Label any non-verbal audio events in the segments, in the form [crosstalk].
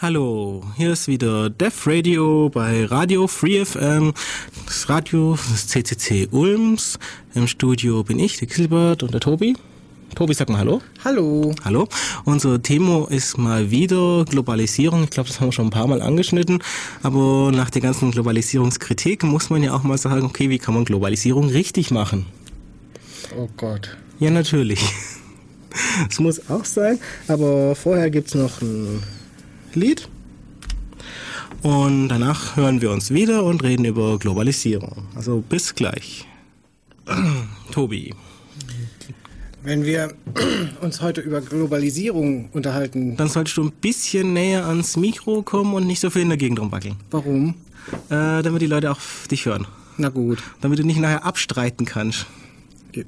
Hallo, hier ist wieder Def Radio bei Radio Free FM, das Radio des CCC Ulms. Im Studio bin ich, der Gilbert und der Tobi. Tobi, sag mal Hallo. Hallo. Hallo. Unser Thema ist mal wieder Globalisierung. Ich glaube, das haben wir schon ein paar Mal angeschnitten. Aber nach der ganzen Globalisierungskritik muss man ja auch mal sagen, okay, wie kann man Globalisierung richtig machen? Oh Gott. Ja, natürlich. [laughs] Es muss auch sein. Aber vorher gibt's noch ein Lied. Und danach hören wir uns wieder und reden über Globalisierung. Also bis gleich. [clears throat] Tobi. Wenn wir [clears throat] uns heute über Globalisierung unterhalten. Dann solltest du ein bisschen näher ans Mikro kommen und nicht so viel in der Gegend rumwackeln. Warum? Äh, damit die Leute auch dich hören. Na gut. Damit du nicht nachher abstreiten kannst.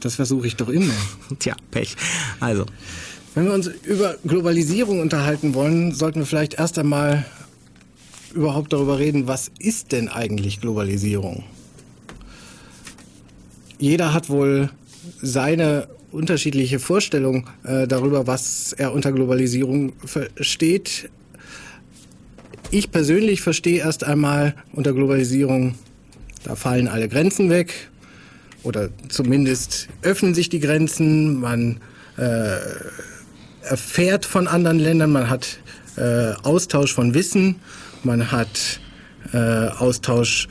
Das versuche ich doch immer. [laughs] Tja, Pech. Also. Wenn wir uns über Globalisierung unterhalten wollen, sollten wir vielleicht erst einmal überhaupt darüber reden, was ist denn eigentlich Globalisierung? Jeder hat wohl seine unterschiedliche Vorstellung äh, darüber, was er unter Globalisierung versteht. Ich persönlich verstehe erst einmal unter Globalisierung, da fallen alle Grenzen weg oder zumindest öffnen sich die Grenzen, man äh, erfährt von anderen Ländern, man hat äh, Austausch von Wissen, man hat äh, Austausch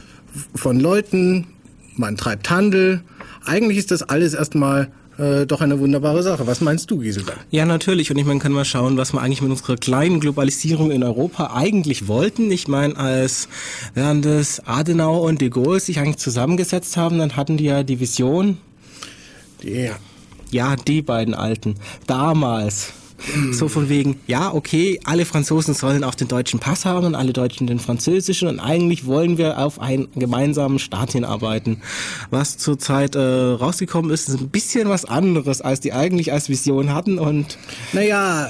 von Leuten, man treibt Handel. Eigentlich ist das alles erstmal äh, doch eine wunderbare Sache. Was meinst du, Gisela? Ja, natürlich. Und ich meine, kann mal schauen, was wir eigentlich mit unserer kleinen Globalisierung in Europa eigentlich wollten. Ich meine, als während das Adenauer und de Gaulle sich eigentlich zusammengesetzt haben, dann hatten die ja die Vision. Ja. Ja, die beiden Alten. Damals. So von wegen, ja, okay, alle Franzosen sollen auch den deutschen Pass haben und alle Deutschen den französischen und eigentlich wollen wir auf einen gemeinsamen Staat hinarbeiten. Was zurzeit äh, rausgekommen ist, ist ein bisschen was anderes, als die eigentlich als Vision hatten und... Naja,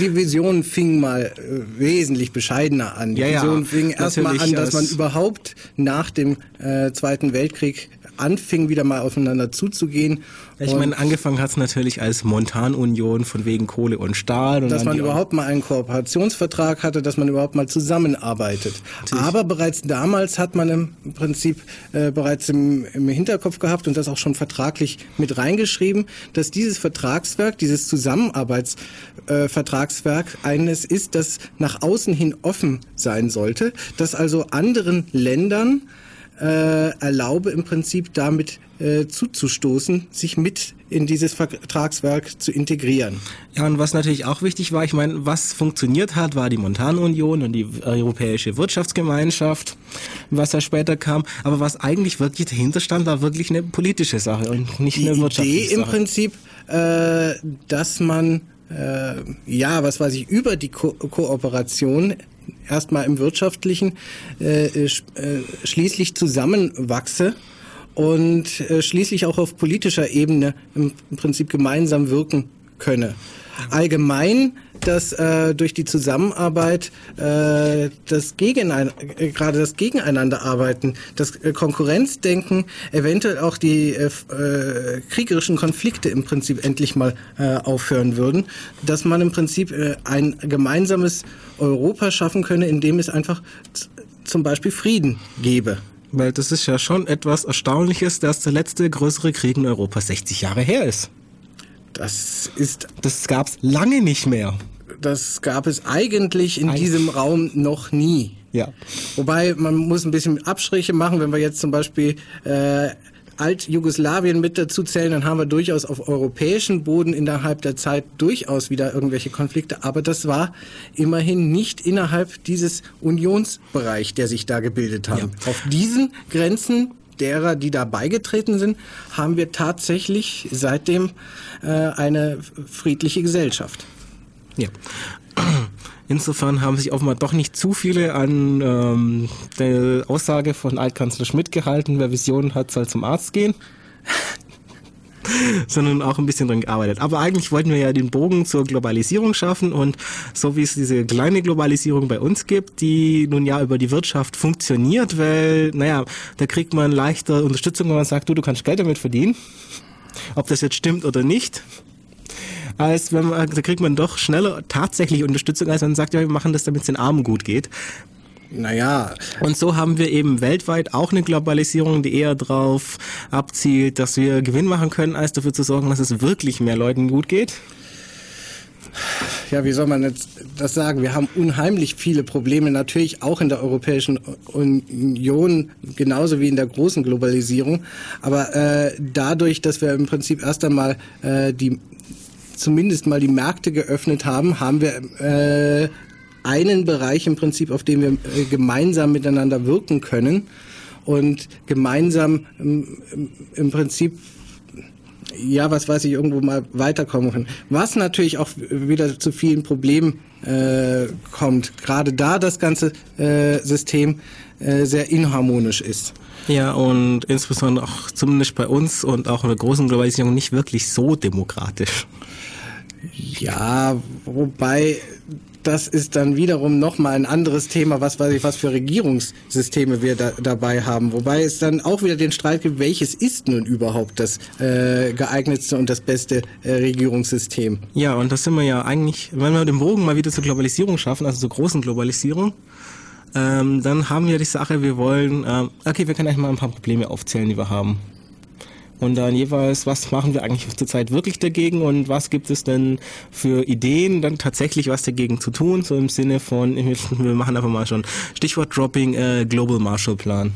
die Vision fing mal äh, wesentlich bescheidener an. Die Ja, ja, Vision fing erstmal an, dass man überhaupt nach dem äh, Zweiten Weltkrieg anfing, wieder mal aufeinander zuzugehen. Ja, ich meine, angefangen hat es natürlich als Montanunion von wegen Kohle und Stahl. Und dass man überhaupt mal einen Kooperationsvertrag hatte, dass man überhaupt mal zusammenarbeitet. Natürlich. Aber bereits damals hat man im Prinzip äh, bereits im, im Hinterkopf gehabt und das auch schon vertraglich mit reingeschrieben, dass dieses Vertragswerk, dieses Zusammenarbeitsvertragswerk äh, eines ist, das nach außen hin offen sein sollte, dass also anderen Ländern äh, erlaube im Prinzip damit äh, zuzustoßen, sich mit in dieses Vertragswerk zu integrieren. Ja, und was natürlich auch wichtig war, ich meine, was funktioniert hat, war die Montanunion und die Europäische Wirtschaftsgemeinschaft, was ja später kam. Aber was eigentlich wirklich dahinter stand, war wirklich eine politische Sache und nicht die eine wirtschaftliche Idee im Sache. Prinzip, äh, dass man äh, ja, was weiß ich, über die Ko Kooperation erstmal im wirtschaftlichen äh, sch äh, schließlich zusammenwachse und äh, schließlich auch auf politischer Ebene im, im Prinzip gemeinsam wirken könne. Allgemein, dass äh, durch die Zusammenarbeit äh, das Gegenein äh, gerade das Gegeneinanderarbeiten, das äh, Konkurrenzdenken, eventuell auch die äh, äh, kriegerischen Konflikte im Prinzip endlich mal äh, aufhören würden, dass man im Prinzip äh, ein gemeinsames Europa schaffen könne, in dem es einfach zum Beispiel Frieden gäbe. Weil das ist ja schon etwas Erstaunliches, dass der letzte größere Krieg in Europa 60 Jahre her ist. Das ist Das gab's lange nicht mehr. Das gab es eigentlich in Eig- diesem Raum noch nie. Ja. Wobei man muss ein bisschen Abstriche machen, wenn wir jetzt zum Beispiel äh, Alt-Jugoslawien mit dazu zählen, dann haben wir durchaus auf europäischem Boden innerhalb der Zeit durchaus wieder irgendwelche Konflikte. Aber das war immerhin nicht innerhalb dieses Unionsbereich, der sich da gebildet hat. Ja. Auf diesen Grenzen derer, die da beigetreten sind, haben wir tatsächlich seitdem äh, eine friedliche Gesellschaft. Ja. Insofern haben sich offenbar doch nicht zu viele an ähm, der Aussage von Altkanzler Schmidt gehalten, wer Visionen hat, soll zum Arzt gehen. [laughs] sondern auch ein bisschen dran gearbeitet. Aber eigentlich wollten wir ja den Bogen zur Globalisierung schaffen und so wie es diese kleine Globalisierung bei uns gibt, die nun ja über die Wirtschaft funktioniert, weil, naja, da kriegt man leichter Unterstützung, wenn man sagt, du, du kannst Geld damit verdienen. Ob das jetzt stimmt oder nicht. Als wenn man, da kriegt man doch schneller tatsächlich Unterstützung, als wenn man sagt, ja, wir machen das, damit es den Armen gut geht. Naja. Und so haben wir eben weltweit auch eine Globalisierung, die eher darauf abzielt, dass wir Gewinn machen können, als dafür zu sorgen, dass es wirklich mehr Leuten gut geht ja, wie soll man jetzt das sagen? Wir haben unheimlich viele Probleme, natürlich auch in der Europäischen Union, genauso wie in der großen Globalisierung. Aber äh, dadurch, dass wir im Prinzip erst einmal äh, die zumindest mal die Märkte geöffnet haben, haben wir äh, einen Bereich im Prinzip, auf dem wir äh, gemeinsam miteinander wirken können und gemeinsam im, im Prinzip ja, was weiß ich, irgendwo mal weiterkommen können. Was natürlich auch wieder zu vielen Problemen äh, kommt. Gerade da das ganze äh, System äh, sehr inharmonisch ist. Ja, und insbesondere auch zumindest bei uns und auch in der großen Globalisierung nicht wirklich so demokratisch. Ja, wobei das ist dann wiederum nochmal ein anderes Thema, was weiß ich, was für Regierungssysteme wir da, dabei haben. Wobei es dann auch wieder den Streit gibt, welches ist nun überhaupt das äh, geeignetste und das beste äh, Regierungssystem. Ja, und das sind wir ja eigentlich, wenn wir den Bogen mal wieder zur Globalisierung schaffen, also zur großen Globalisierung, ähm, dann haben wir die Sache, wir wollen, ähm, okay, wir können eigentlich mal ein paar Probleme aufzählen, die wir haben und dann jeweils, was machen wir eigentlich zurzeit wirklich dagegen und was gibt es denn für Ideen, dann tatsächlich was dagegen zu tun, so im Sinne von, [laughs] wir machen einfach mal schon Stichwort Dropping äh, Global Marshall Plan.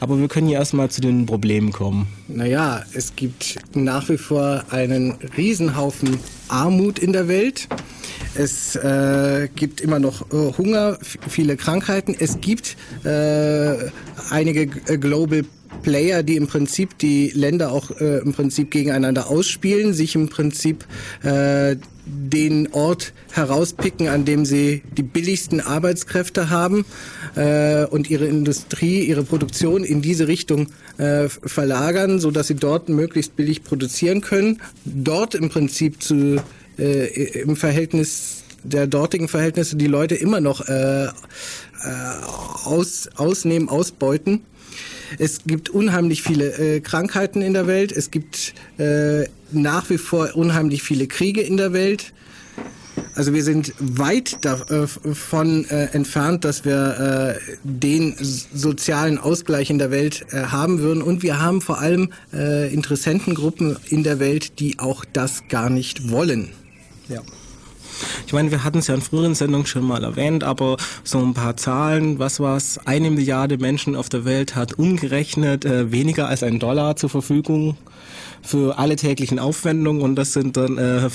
Aber wir können ja erstmal zu den Problemen kommen. Naja, es gibt nach wie vor einen Riesenhaufen Armut in der Welt. Es äh, gibt immer noch äh, Hunger, viele Krankheiten. Es gibt äh, einige äh, Global Player, die im Prinzip die Länder auch äh, im Prinzip gegeneinander ausspielen, sich im Prinzip äh, den Ort herauspicken, an dem sie die billigsten Arbeitskräfte haben äh, und ihre Industrie, ihre Produktion in diese Richtung äh, verlagern, so dass sie dort möglichst billig produzieren können. Dort im Prinzip zu äh, im Verhältnis der dortigen Verhältnisse die Leute immer noch äh, äh, aus, ausnehmen, ausbeuten. Es gibt unheimlich viele äh, Krankheiten in der Welt. Es gibt äh, nach wie vor unheimlich viele Kriege in der Welt. Also wir sind weit davon äh, äh, entfernt, dass wir äh, den sozialen Ausgleich in der Welt äh, haben würden. Und wir haben vor allem äh, Interessentengruppen in der Welt, die auch das gar nicht wollen. Ja. Ich meine, wir hatten es ja in früheren Sendungen schon mal erwähnt, aber so ein paar Zahlen, was war's? Eine Milliarde Menschen auf der Welt hat umgerechnet äh, weniger als ein Dollar zur Verfügung für alle täglichen Aufwendungen und das sind dann, äh,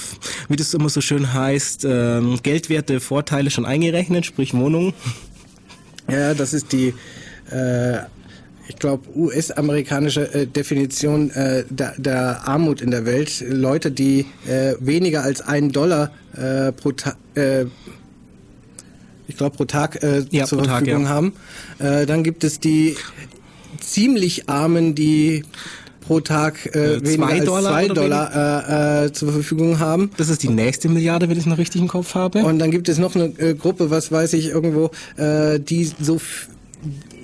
wie das immer so schön heißt, äh, geldwerte Vorteile schon eingerechnet, sprich Wohnungen. [laughs] Ja, das ist die äh, ich glaube, US-amerikanische äh, Definition äh, der, der, Armut in der Welt. Leute, die äh, weniger als einen Dollar äh, pro Tag, äh, ich glaube, pro Tag äh, ja, zur pro Verfügung Tag, ja. haben. dann gibt es die ziemlich Armen, die pro Tag äh, weniger zwei als Dollar zwei Dollar äh, zur Verfügung haben. Das ist die nächste Milliarde, wenn ich es noch richtig im Kopf habe. Und dann gibt es noch eine äh, Gruppe, was weiß ich, irgendwo, äh, die so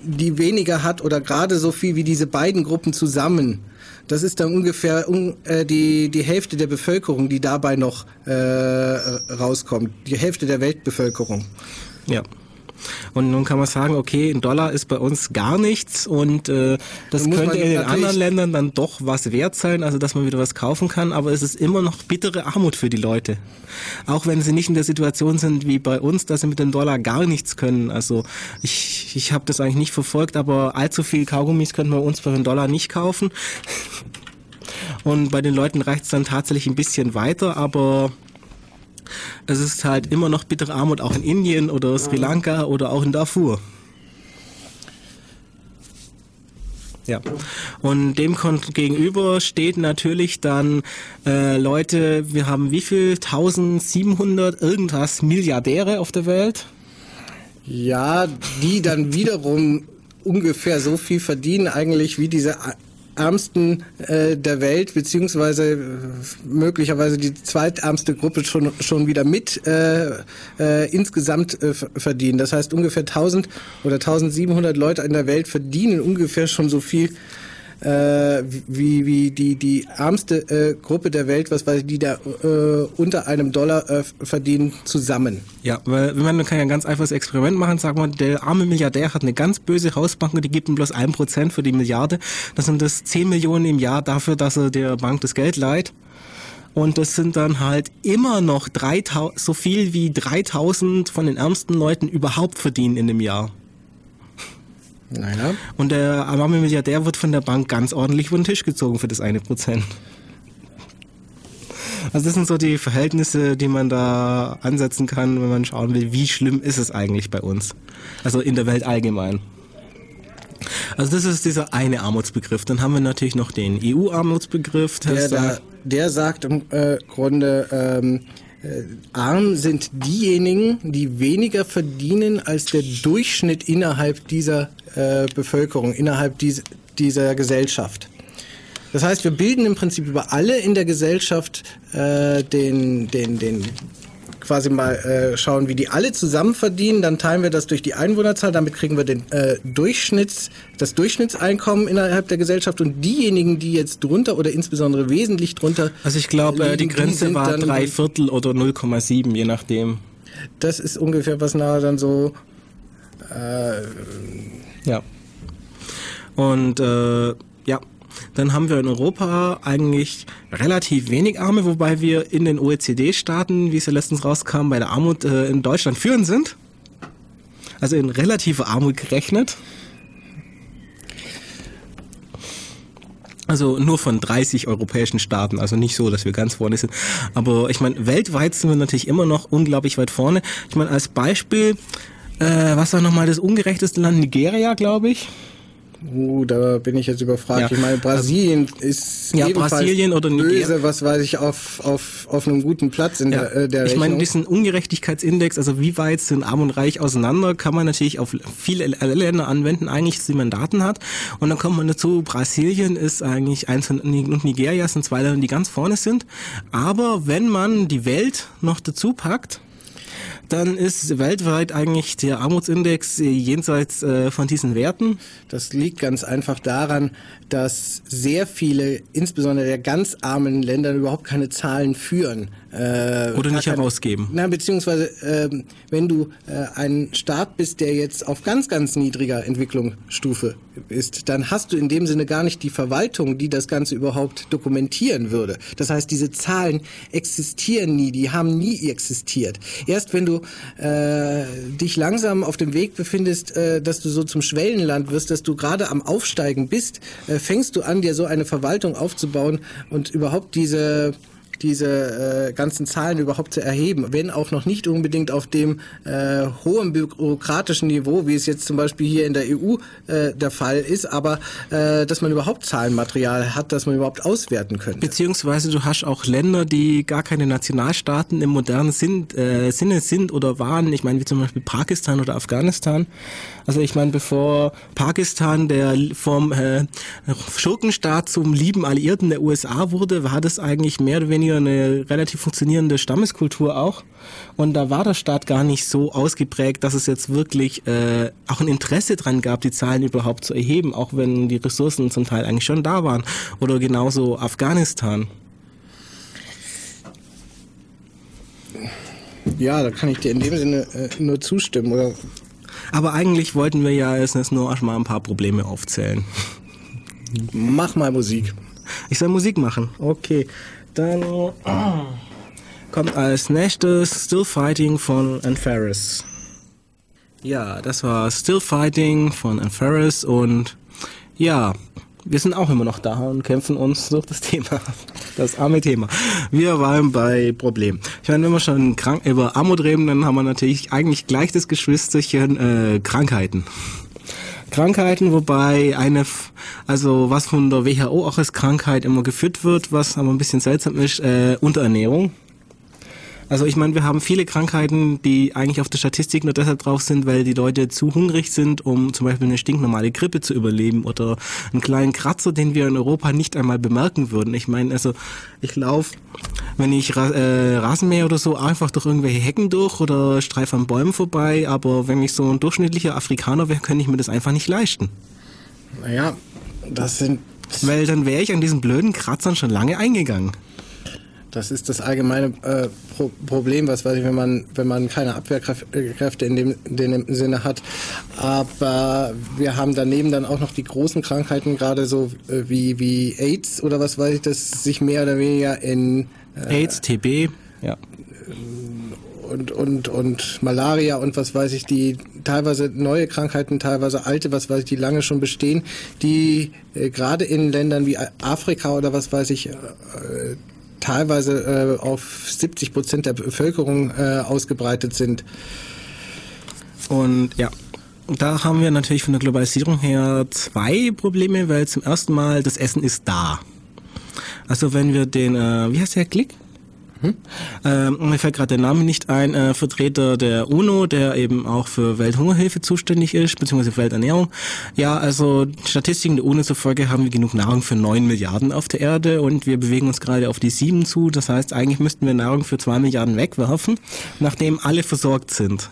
die weniger hat oder gerade so viel wie diese beiden Gruppen zusammen. Das ist dann ungefähr um, äh, die, die Hälfte der Bevölkerung, die dabei noch äh, rauskommt. Die Hälfte der Weltbevölkerung. Ja. Und nun kann man sagen, okay, ein Dollar ist bei uns gar nichts und äh, das könnte in den anderen Ländern dann doch was wert sein, also dass man wieder was kaufen kann, aber es ist immer noch bittere Armut für die Leute. Auch wenn sie nicht in der Situation sind wie bei uns, dass sie mit dem Dollar gar nichts können. Also ich, ich habe das eigentlich nicht verfolgt, aber allzu viel Kaugummis könnten wir uns für einen Dollar nicht kaufen. [laughs] Und bei den Leuten reicht es dann tatsächlich ein bisschen weiter, aber es ist halt immer noch bittere Armut, auch in Indien oder Sri Lanka oder auch in Darfur. Ja. Und dem gegenüber steht natürlich dann äh, Leute, wir haben wie viel? 1700 irgendwas Milliardäre auf der Welt? Ja, die dann wiederum ungefähr so viel verdienen eigentlich wie diese ärmsten äh, der Welt, beziehungsweise äh, möglicherweise die zweitärmste Gruppe schon, schon wieder mit äh, äh, insgesamt äh, verdienen. Das heißt, ungefähr 1000 oder 1700 Leute in der Welt verdienen ungefähr schon so viel äh, wie, wie die, die ärmste äh, Gruppe der Welt, was weiß ich, die da äh, unter einem Dollar äh, verdienen, zusammen. Ja, weil man kann ja ein ganz einfaches Experiment machen, sagen wir, der arme Milliardär hat eine ganz böse Hausbank und die gibt ihm bloß ein Prozent für die Milliarde. Das sind das 10 Millionen im Jahr dafür, dass er der Bank das Geld leiht. Und das sind dann halt immer noch 3000, so viel wie 3000 von den ärmsten Leuten überhaupt verdienen in dem Jahr. Naja. Und der arme Milliardär wird von der Bank ganz ordentlich über den Tisch gezogen für das eine Prozent. Also das sind so die Verhältnisse, die man da ansetzen kann, wenn man schauen will, wie schlimm ist es eigentlich bei uns. Also in der Welt allgemein. Also das ist dieser eine Armutsbegriff. Dann haben wir natürlich noch den EU-Armutsbegriff. Der, der, der, sagt im äh, Grunde, ähm, äh, arm sind diejenigen, die weniger verdienen als der Durchschnitt innerhalb dieser äh, Bevölkerung, innerhalb dies, dieser Gesellschaft. Das heißt, wir bilden im Prinzip über alle in der Gesellschaft äh, den, den, den quasi mal äh, schauen, wie die alle zusammen verdienen, dann teilen wir das durch die Einwohnerzahl, damit kriegen wir den äh, Durchschnitts, das Durchschnittseinkommen innerhalb der Gesellschaft und diejenigen, die jetzt drunter oder insbesondere wesentlich drunter. Also ich glaube, äh, die Grenze die war drei Viertel oder 0,7, je nachdem. Das ist ungefähr was nahe dann so. Äh, ja. Und äh, ja, dann haben wir in Europa eigentlich relativ wenig Arme, wobei wir in den OECD-Staaten, wie es ja letztens rauskam, bei der Armut äh, in Deutschland führend sind. Also in relative Armut gerechnet. Also nur von 30 europäischen Staaten, also nicht so, dass wir ganz vorne sind. Aber ich meine, weltweit sind wir natürlich immer noch unglaublich weit vorne. Ich meine, als Beispiel, äh, was war nochmal das ungerechteste Land? Nigeria, glaube ich. Uh, da bin ich jetzt überfragt. Ja. Ich meine, Brasilien ist ja, Brasilien oder Nigeria. böse, was weiß ich, auf, auf, auf einem guten Platz in ja. der, äh, der Ich meine, diesen Ungerechtigkeitsindex, also wie weit sind Arm und Reich auseinander, kann man natürlich auf viele Länder anwenden, eigentlich, die man Daten hat. Und dann kommt man dazu, Brasilien ist eigentlich eins von, und Nigeria sind zwei Länder, die ganz vorne sind. Aber wenn man die Welt noch dazu packt, dann ist weltweit eigentlich der Armutsindex jenseits äh, von diesen Werten. Das liegt ganz einfach daran, dass sehr viele, insbesondere der ganz armen Länder, überhaupt keine Zahlen führen. Äh, Oder nicht herausgeben. Na, beziehungsweise, äh, wenn du äh, ein Staat bist, der jetzt auf ganz, ganz niedriger Entwicklungsstufe ist, dann hast du in dem Sinne gar nicht die Verwaltung, die das Ganze überhaupt dokumentieren würde. Das heißt, diese Zahlen existieren nie, die haben nie existiert. Erst wenn du äh, dich langsam auf dem Weg befindest, äh, dass du so zum Schwellenland wirst, dass du gerade am Aufsteigen bist, äh, fängst du an, dir so eine Verwaltung aufzubauen und überhaupt diese diese äh, ganzen Zahlen überhaupt zu erheben, wenn auch noch nicht unbedingt auf dem äh, hohen bürokratischen Niveau, wie es jetzt zum Beispiel hier in der EU äh, der Fall ist, aber äh, dass man überhaupt Zahlenmaterial hat, dass man überhaupt auswerten könnte. Beziehungsweise du hast auch Länder, die gar keine Nationalstaaten im modernen Sinn, äh, Sinne sind oder waren. Ich meine, wie zum Beispiel Pakistan oder Afghanistan. Also ich meine, bevor Pakistan der vom äh, Schurkenstaat zum lieben Alliierten der USA wurde, war das eigentlich mehr oder weniger weniger eine relativ funktionierende Stammeskultur auch. Und da war der Staat gar nicht so ausgeprägt, dass es jetzt wirklich äh, auch ein Interesse dran gab, die Zahlen überhaupt zu erheben, auch wenn die Ressourcen zum Teil eigentlich schon da waren. Oder genauso Afghanistan. Ja, da kann ich dir in dem Sinne äh, nur zustimmen. Oder? Aber eigentlich wollten wir ja jetzt nur erstmal ein paar Probleme aufzählen. Mach mal Musik. Ich soll Musik machen. Okay. Dann kommt als nächstes Still Fighting von Anferis. Ja, das war Still Fighting von Anferis und ja, wir sind auch immer noch da und kämpfen uns durch das Thema. Das arme Thema. Wir waren bei Problem. Ich meine, wenn wir schon krank über Armut reden, dann haben wir natürlich eigentlich gleich das Geschwisterchen äh, Krankheiten. Krankheiten, wobei eine, also was von der WHO auch als Krankheit immer geführt wird, was aber ein bisschen seltsam ist, äh, Unterernährung. Also ich meine, wir haben viele Krankheiten, die eigentlich auf der Statistik nur deshalb drauf sind, weil die Leute zu hungrig sind, um zum Beispiel eine stinknormale Grippe zu überleben oder einen kleinen Kratzer, den wir in Europa nicht einmal bemerken würden. Ich meine, also ich laufe, wenn ich äh, Rasenmäher oder so, einfach durch irgendwelche Hecken durch oder streife an Bäumen vorbei, aber wenn ich so ein durchschnittlicher Afrikaner wäre, könnte ich mir das einfach nicht leisten. Naja, das sind Weil dann wäre ich an diesen blöden Kratzern schon lange eingegangen. Das ist das allgemeine äh, Pro Problem, was weiß ich, wenn man wenn man keine Abwehrkräfte in dem, in dem Sinne hat. Aber wir haben daneben dann auch noch die großen Krankheiten, gerade so äh, wie wie AIDS oder was weiß ich, das sich mehr oder weniger in AIDS, TB, ja und, und, und Malaria und was weiß ich, die teilweise neue Krankheiten, teilweise alte, was weiß ich, die lange schon bestehen, die äh, gerade in Ländern wie Afrika oder was weiß ich, äh, teilweise äh, auf 70 Prozent der Bevölkerung äh, ausgebreitet sind. Und ja, da haben wir natürlich von der Globalisierung her zwei Probleme, weil zum ersten Mal das Essen ist da. Also wenn wir den, äh, wie heißt der Klick? Hm? Ähm, mir fällt gerade der Name nicht ein, äh, Vertreter der UNO, der eben auch für Welthungerhilfe zuständig ist, beziehungsweise Welternährung. Ja, also Statistiken der UNO zufolge haben wir genug Nahrung für neun Milliarden auf der Erde und wir bewegen uns gerade auf die sieben zu. Das heißt, eigentlich müssten wir Nahrung für zwei Milliarden wegwerfen, nachdem alle versorgt sind.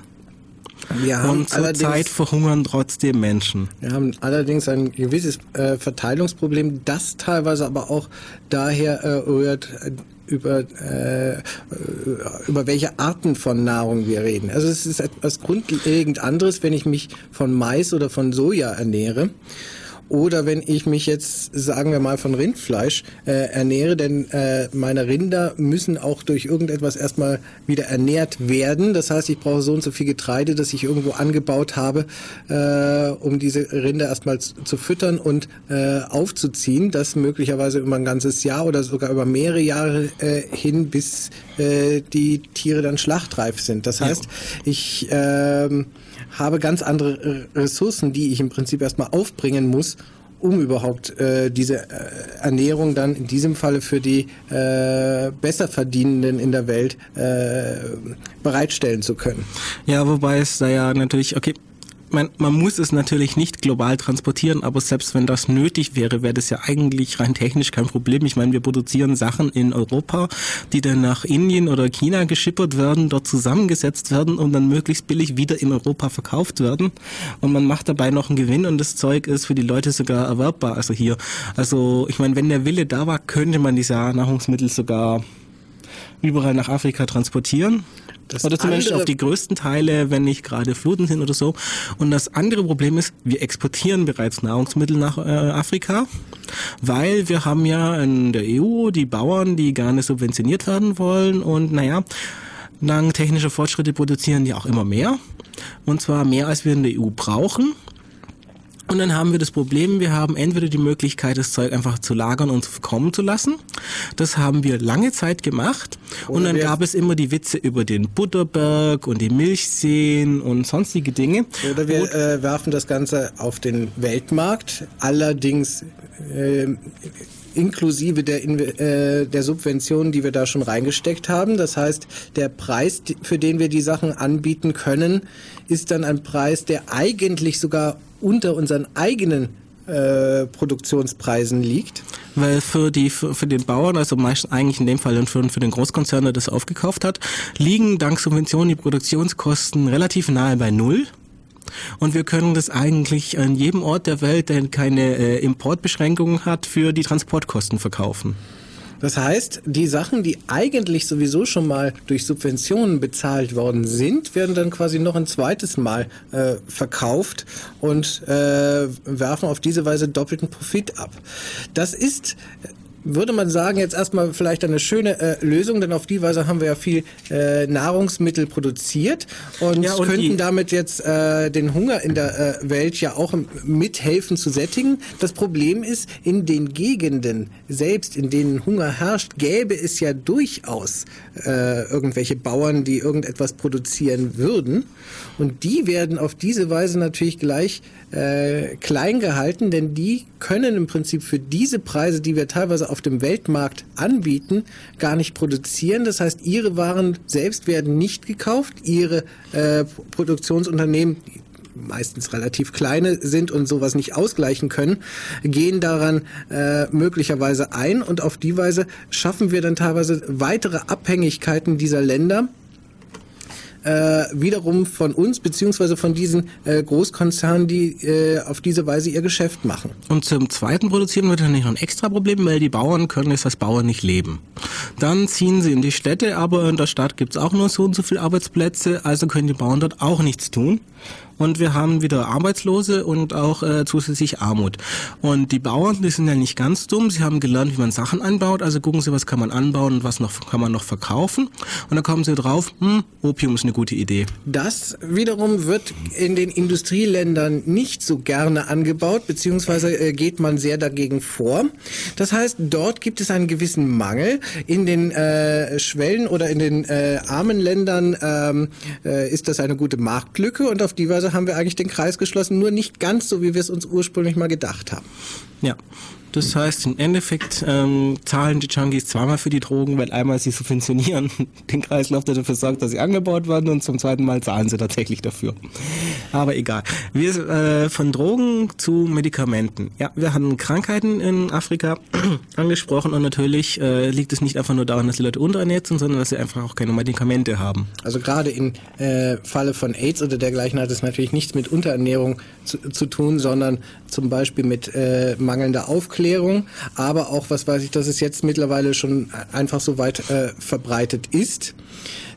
Wir haben und zurzeit verhungern trotzdem Menschen. Wir haben allerdings ein gewisses äh, Verteilungsproblem, das teilweise aber auch daher äh, rührt, über, äh, über welche Arten von Nahrung wir reden. Also es ist etwas grundlegend anderes, wenn ich mich von Mais oder von Soja ernähre oder wenn ich mich jetzt, sagen wir mal, von Rindfleisch äh, ernähre, denn äh, meine Rinder müssen auch durch irgendetwas erstmal wieder ernährt werden. Das heißt, ich brauche so und so viel Getreide, das ich irgendwo angebaut habe, äh, um diese Rinder erstmal zu, füttern und äh, aufzuziehen. Das möglicherweise über ein ganzes Jahr oder sogar über mehrere Jahre äh, hin, bis äh, die Tiere dann schlachtreif sind. Das heißt, ich äh, habe ganz andere Ressourcen, die ich im Prinzip erstmal aufbringen muss, um überhaupt äh, diese äh, Ernährung dann in diesem Falle für die äh, besser in der Welt äh, bereitstellen zu können. Ja, wobei es da ja natürlich, okay, man, man muss es natürlich nicht global transportieren, aber selbst wenn das nötig wäre, wäre das ja eigentlich rein technisch kein Problem. Ich meine, wir produzieren Sachen in Europa, die dann nach Indien oder China geschippert werden, dort zusammengesetzt werden und dann möglichst billig wieder in Europa verkauft werden. Und man macht dabei noch einen Gewinn und das Zeug ist für die Leute sogar erwerbbar. Also hier, also ich meine, wenn der Wille da war, könnte man diese Nahrungsmittel sogar überall nach Afrika transportieren. Das oder zumindest auf die größten Teile, wenn nicht gerade Fluten sind oder so. Und das andere Problem ist, wir exportieren bereits Nahrungsmittel nach äh, Afrika, weil wir haben ja in der EU die Bauern, die gerne subventioniert werden wollen und naja, dank technischer Fortschritte produzieren die auch immer mehr. Und zwar mehr, als wir in der EU brauchen. Und dann haben wir das Problem, wir haben entweder die Möglichkeit, das Zeug einfach zu lagern und kommen zu lassen. Das haben wir lange Zeit gemacht. Oder und dann gab es immer die Witze über den Butterberg und die Milchseen und sonstige Dinge. Oder wir äh, werfen das Ganze auf den Weltmarkt, allerdings äh, inklusive der, äh, der Subventionen, die wir da schon reingesteckt haben. Das heißt, der Preis, für den wir die Sachen anbieten können, ist dann ein Preis, der eigentlich sogar unter unseren eigenen äh, Produktionspreisen liegt? Weil für die für, für den Bauern, also meistens eigentlich in dem Fall für, für den Großkonzern, der das aufgekauft hat, liegen dank Subventionen die Produktionskosten relativ nahe bei null. Und wir können das eigentlich an jedem Ort der Welt, der keine äh, Importbeschränkungen hat, für die Transportkosten verkaufen. Das heißt, die Sachen, die eigentlich sowieso schon mal durch Subventionen bezahlt worden sind, werden dann quasi noch ein zweites Mal äh, verkauft und äh, werfen auf diese Weise doppelten Profit ab. Das ist würde man sagen, jetzt erstmal vielleicht eine schöne äh, Lösung, denn auf die Weise haben wir ja viel äh, Nahrungsmittel produziert und, ja, und könnten damit jetzt äh, den Hunger in der äh, Welt ja auch mithelfen zu sättigen. Das Problem ist, in den Gegenden selbst, in denen Hunger herrscht, gäbe es ja durchaus äh, irgendwelche Bauern, die irgendetwas produzieren würden. Und die werden auf diese Weise natürlich gleich äh, klein gehalten, denn die können im Prinzip für diese Preise, die wir teilweise auf dem Weltmarkt anbieten, gar nicht produzieren. Das heißt, ihre Waren selbst werden nicht gekauft, ihre äh, Produktionsunternehmen meistens relativ kleine sind und sowas nicht ausgleichen können, gehen daran äh, möglicherweise ein. Und auf die Weise schaffen wir dann teilweise weitere Abhängigkeiten dieser Länder äh, wiederum von uns beziehungsweise von diesen äh, Großkonzernen, die äh, auf diese Weise ihr Geschäft machen. Und zum Zweiten produzieren wir dann nicht noch ein extra Problem, weil die Bauern können jetzt als Bauern nicht leben. Dann ziehen sie in die Städte, aber in der Stadt gibt's auch nur so und so viele Arbeitsplätze, also können die Bauern dort auch nichts tun und wir haben wieder Arbeitslose und auch äh, zusätzlich Armut. Und die Bauern, die sind ja nicht ganz dumm, sie haben gelernt, wie man Sachen anbaut, also gucken sie, was kann man anbauen und was noch kann man noch verkaufen. Und dann kommen sie drauf, hm, Opium ist eine gute Idee. Das wiederum wird in den Industrieländern nicht so gerne angebaut, beziehungsweise äh, geht man sehr dagegen vor. Das heißt, dort gibt es einen gewissen Mangel. In den äh, Schwellen oder in den äh, armen Ländern ähm, äh, ist das eine gute Marktlücke und auf die Weise haben wir eigentlich den Kreis geschlossen, nur nicht ganz so, wie wir es uns ursprünglich mal gedacht haben. Ja. Das heißt, im Endeffekt ähm, zahlen die Junkies zweimal für die Drogen, weil einmal sie subventionieren [laughs] den Kreislauf, der dafür sorgt, dass sie angebaut werden und zum zweiten Mal zahlen sie tatsächlich dafür. Aber egal. Wir äh, von Drogen zu Medikamenten. Ja, wir hatten Krankheiten in Afrika [clears throat] angesprochen und natürlich äh, liegt es nicht einfach nur daran, dass die Leute unterernährt sind, sondern dass sie einfach auch keine Medikamente haben. Also gerade im äh, Falle von AIDS oder dergleichen hat es natürlich nichts mit Unterernährung zu, zu tun, sondern zum Beispiel mit äh, mangelnder Aufklärung aber auch, was weiß ich, dass es jetzt mittlerweile schon einfach so weit äh, verbreitet ist,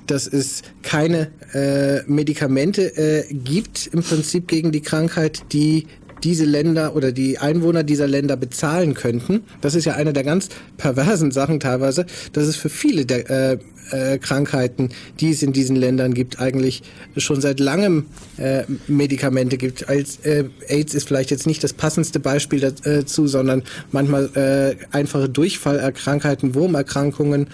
dass es keine äh, Medikamente äh, gibt im Prinzip gegen die Krankheit, die diese Länder oder die Einwohner dieser Länder bezahlen könnten. Das ist ja eine der ganz perversen Sachen teilweise, dass es für viele der äh, äh, Krankheiten, die es in diesen Ländern gibt, eigentlich schon seit langem äh, Medikamente gibt. Als äh, AIDS ist vielleicht jetzt nicht das passendste Beispiel dazu, sondern manchmal einfache Durchfallerkrankheiten, Wurmerkrankungen.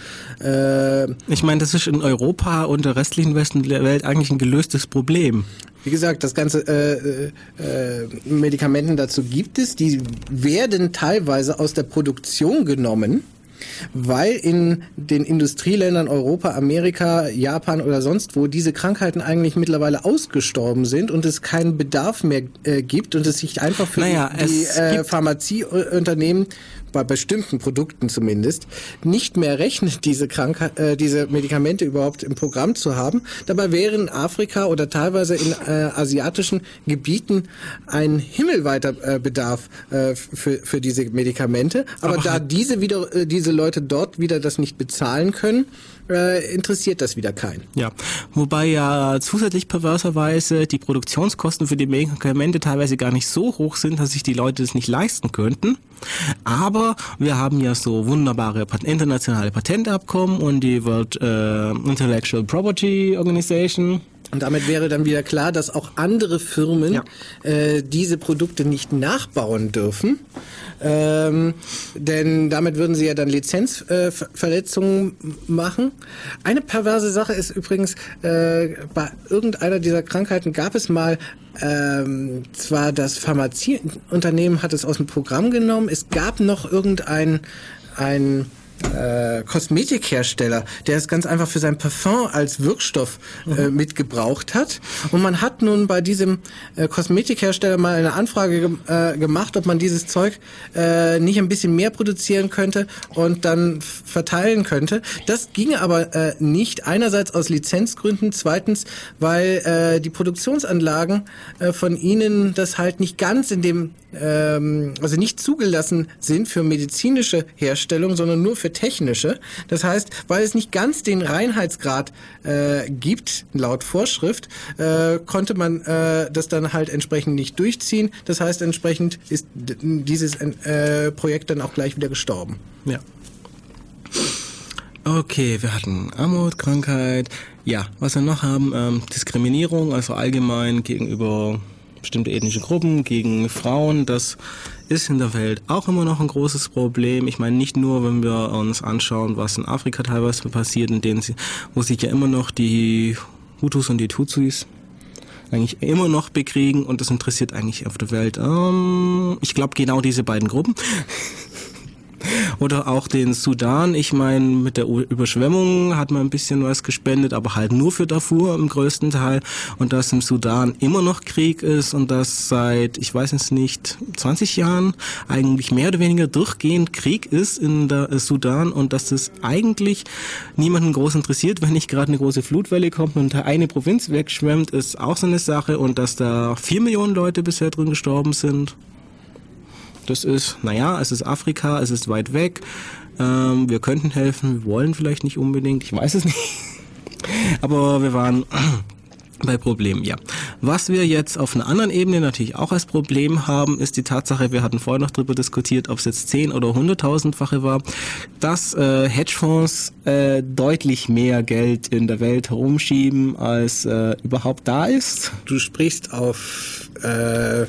Ich meine, das ist in Europa und der restlichen Westen der Welt eigentlich ein gelöstes Problem. Wie gesagt, das ganze äh, äh, Medikamenten dazu gibt es. Die werden teilweise aus der Produktion genommen weil in den Industrieländern Europa, Amerika, Japan oder sonst wo diese Krankheiten eigentlich mittlerweile ausgestorben sind und es keinen Bedarf mehr äh, gibt und es sich einfach für naja, die, die äh, Pharmazieunternehmen bei bestimmten Produkten zumindest nicht mehr rechnet, diese Krankheit, äh, diese Medikamente überhaupt im Programm zu haben. Dabei wäre in Afrika oder teilweise in äh, asiatischen Gebieten ein himmelweiter äh, Bedarf äh, für, für diese Medikamente. Aber, Aber da diese wieder äh, diese Leute dort wieder das nicht bezahlen können, äh, interessiert das wieder keinen. Ja, wobei ja zusätzlich perverserweise die Produktionskosten für die Medikamente teilweise gar nicht so hoch sind, dass sich die Leute das nicht leisten könnten. Aber wir haben ja so wunderbare internationale Patentabkommen und die World äh, Intellectual Property Organization und damit wäre dann wieder klar, dass auch andere Firmen ja. äh, diese Produkte nicht nachbauen dürfen. Ähm, denn damit würden sie ja dann Lizenzverletzungen äh, machen. Eine perverse Sache ist übrigens, äh, bei irgendeiner dieser Krankheiten gab es mal ähm, zwar das Pharmazieunternehmen hat es aus dem Programm genommen, es gab noch irgendein ein äh, Kosmetikhersteller, der es ganz einfach für sein Parfum als Wirkstoff äh, mhm. mitgebraucht hat. Und man hat nun bei diesem äh, Kosmetikhersteller mal eine Anfrage ge äh, gemacht, ob man dieses Zeug äh, nicht ein bisschen mehr produzieren könnte und dann verteilen könnte. Das ginge aber äh, nicht. Einerseits aus Lizenzgründen, zweitens, weil äh, die Produktionsanlagen äh, von ihnen das halt nicht ganz in dem ähm, also nicht zugelassen sind für medizinische Herstellung, sondern nur für technische. Das heißt, weil es nicht ganz den Reinheitsgrad äh, gibt, laut Vorschrift, äh, konnte man äh, das dann halt entsprechend nicht durchziehen. Das heißt, entsprechend ist dieses äh, Projekt dann auch gleich wieder gestorben. Ja. Okay, wir hatten Armut, Krankheit. Ja, was wir noch haben, ähm, Diskriminierung, also allgemein gegenüber bestimmte ethnische Gruppen, gegen Frauen. Das ist in der Welt auch immer noch ein großes Problem. Ich meine, nicht nur, wenn wir uns anschauen, was in Afrika teilweise passiert, in denen sie, wo sich ja immer noch die Hutus und die Tutsis eigentlich immer noch bekriegen und das interessiert eigentlich auf der Welt. Ähm, ich glaube genau diese beiden Gruppen. Oder auch den Sudan. Ich meine, mit der Überschwemmung hat man ein bisschen was gespendet, aber halt nur für Darfur im größten Teil. Und dass im Sudan immer noch Krieg ist und dass seit, ich weiß es nicht, 20 Jahren eigentlich mehr oder weniger durchgehend Krieg ist in der äh, Sudan und dass das eigentlich niemanden groß interessiert, [laughs] wenn nicht gerade eine große Flutwelle kommt und eine Provinz wegschwemmt, ist auch so eine Sache und dass da vier Millionen Leute bisher drin gestorben sind. Das ist, naja, es ist Afrika, es ist weit weg. Ähm, wir könnten helfen, wir wollen vielleicht nicht unbedingt, ich weiß es [laughs] nicht. Aber wir waren [clears throat] bei Problemen, ja. Was wir jetzt auf einer anderen Ebene natürlich auch als Problem haben, ist die Tatsache, wir hatten vorher noch darüber diskutiert, ob es jetzt 10 oder 100.000-fache war, dass äh, Hedgefonds äh, deutlich mehr Geld in der Welt herumschieben, als äh, überhaupt da ist. Du sprichst auf äh,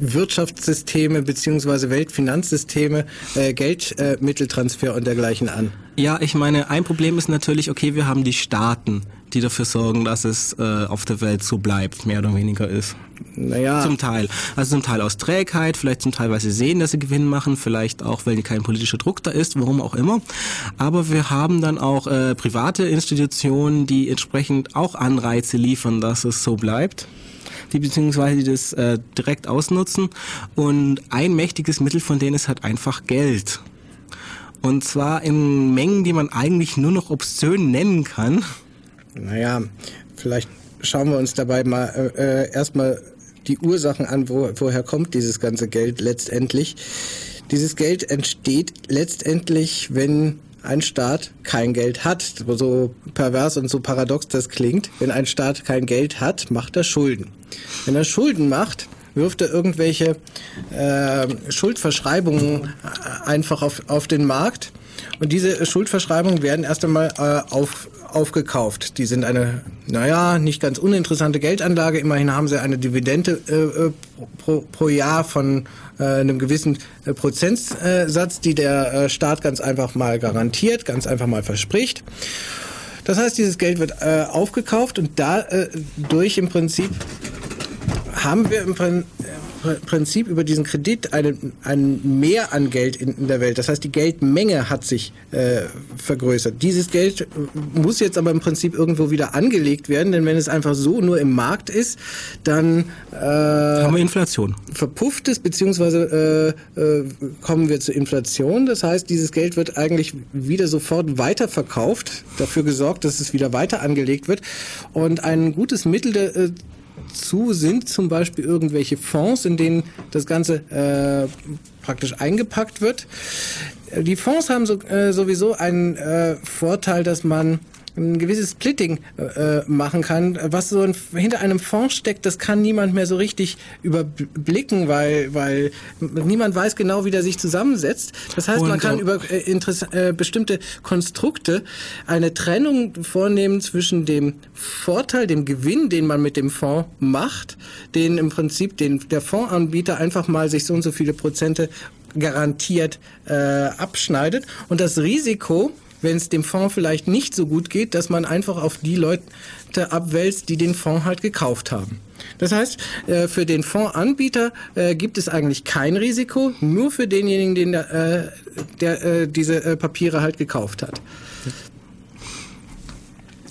Wirtschaftssysteme beziehungsweise Weltfinanzsysteme, äh, Geldmitteltransfer und dergleichen an. Ja, ich meine, ein Problem ist natürlich, okay, wir haben die Staaten, die dafür sorgen, dass es äh, auf der Welt so bleibt, mehr oder weniger ist. Naja. Zum Teil. Also zum Teil aus Trägheit, vielleicht zum Teil, weil sie sehen, dass sie Gewinn machen, vielleicht auch, weil kein politischer Druck da ist, warum auch immer. Aber wir haben dann auch äh, private Institutionen, die entsprechend auch Anreize liefern, dass es so bleibt die beziehungsweise die das äh, direkt ausnutzen. Und ein mächtiges Mittel von denen ist halt einfach Geld. Und zwar in Mengen, die man eigentlich nur noch obszön nennen kann. Naja, vielleicht schauen wir uns dabei mal äh, äh, erstmal die Ursachen an, wo, woher kommt dieses ganze Geld letztendlich. Dieses Geld entsteht letztendlich, wenn ein Staat kein Geld hat. So pervers und so paradox das klingt. Wenn ein Staat kein Geld hat, macht er Schulden. Wenn er Schulden macht, wirft er irgendwelche äh, Schuldverschreibungen einfach auf, auf den Markt. Und diese Schuldverschreibungen werden erst einmal äh, auf, aufgekauft. Die sind eine, naja, nicht ganz uninteressante Geldanlage. Immerhin haben sie eine Dividende äh, äh pro, pro Jahr von einem gewissen äh, Prozentsatz, die der äh, Staat ganz einfach mal garantiert, ganz einfach mal verspricht. Das heißt, dieses Geld wird äh, aufgekauft und dadurch äh, im Prinzip haben wir im Prinzip Prinzip über diesen Kredit einen, ein Mehr an Geld in, in, der Welt. Das heißt, die Geldmenge hat sich äh, vergrößert. Dieses Geld muss jetzt aber im Prinzip irgendwo wieder angelegt werden, denn wenn es einfach so nur im Markt ist, dann äh, haben wir Inflation. Verpufft es, beziehungsweise äh, äh, kommen wir zur Inflation. Das heißt, dieses Geld wird eigentlich wieder sofort weiterverkauft, dafür gesorgt, dass es wieder weiter angelegt wird. Und ein gutes Mittel äh, zu sind zum Beispiel irgendwelche Fonds, in denen das Ganze äh, praktisch eingepackt wird. Die Fonds haben so, äh, sowieso einen äh, Vorteil, dass man ein gewisses Splitting äh, machen kann. Was so ein, hinter einem Fonds steckt, das kann niemand mehr so richtig überblicken, weil, weil niemand weiß genau, wie der sich zusammensetzt. Das heißt, Und man kann über äh, äh, bestimmte Konstrukte eine Trennung vornehmen zwischen dem Vorteil, dem Gewinn, den man mit dem Fonds macht, den im Prinzip den, der Fondsanbieter einfach mal sich so und so viele Prozente garantiert äh, abschneidet und das Risiko, wenn es dem Fonds vielleicht nicht so gut geht, dass man einfach auf die Leute abwälzt, die den Fonds halt gekauft haben. Das heißt, äh, für den Fondsanbieter äh, gibt es eigentlich kein Risiko, nur für denjenigen, den der, äh, der diese Papiere halt gekauft hat.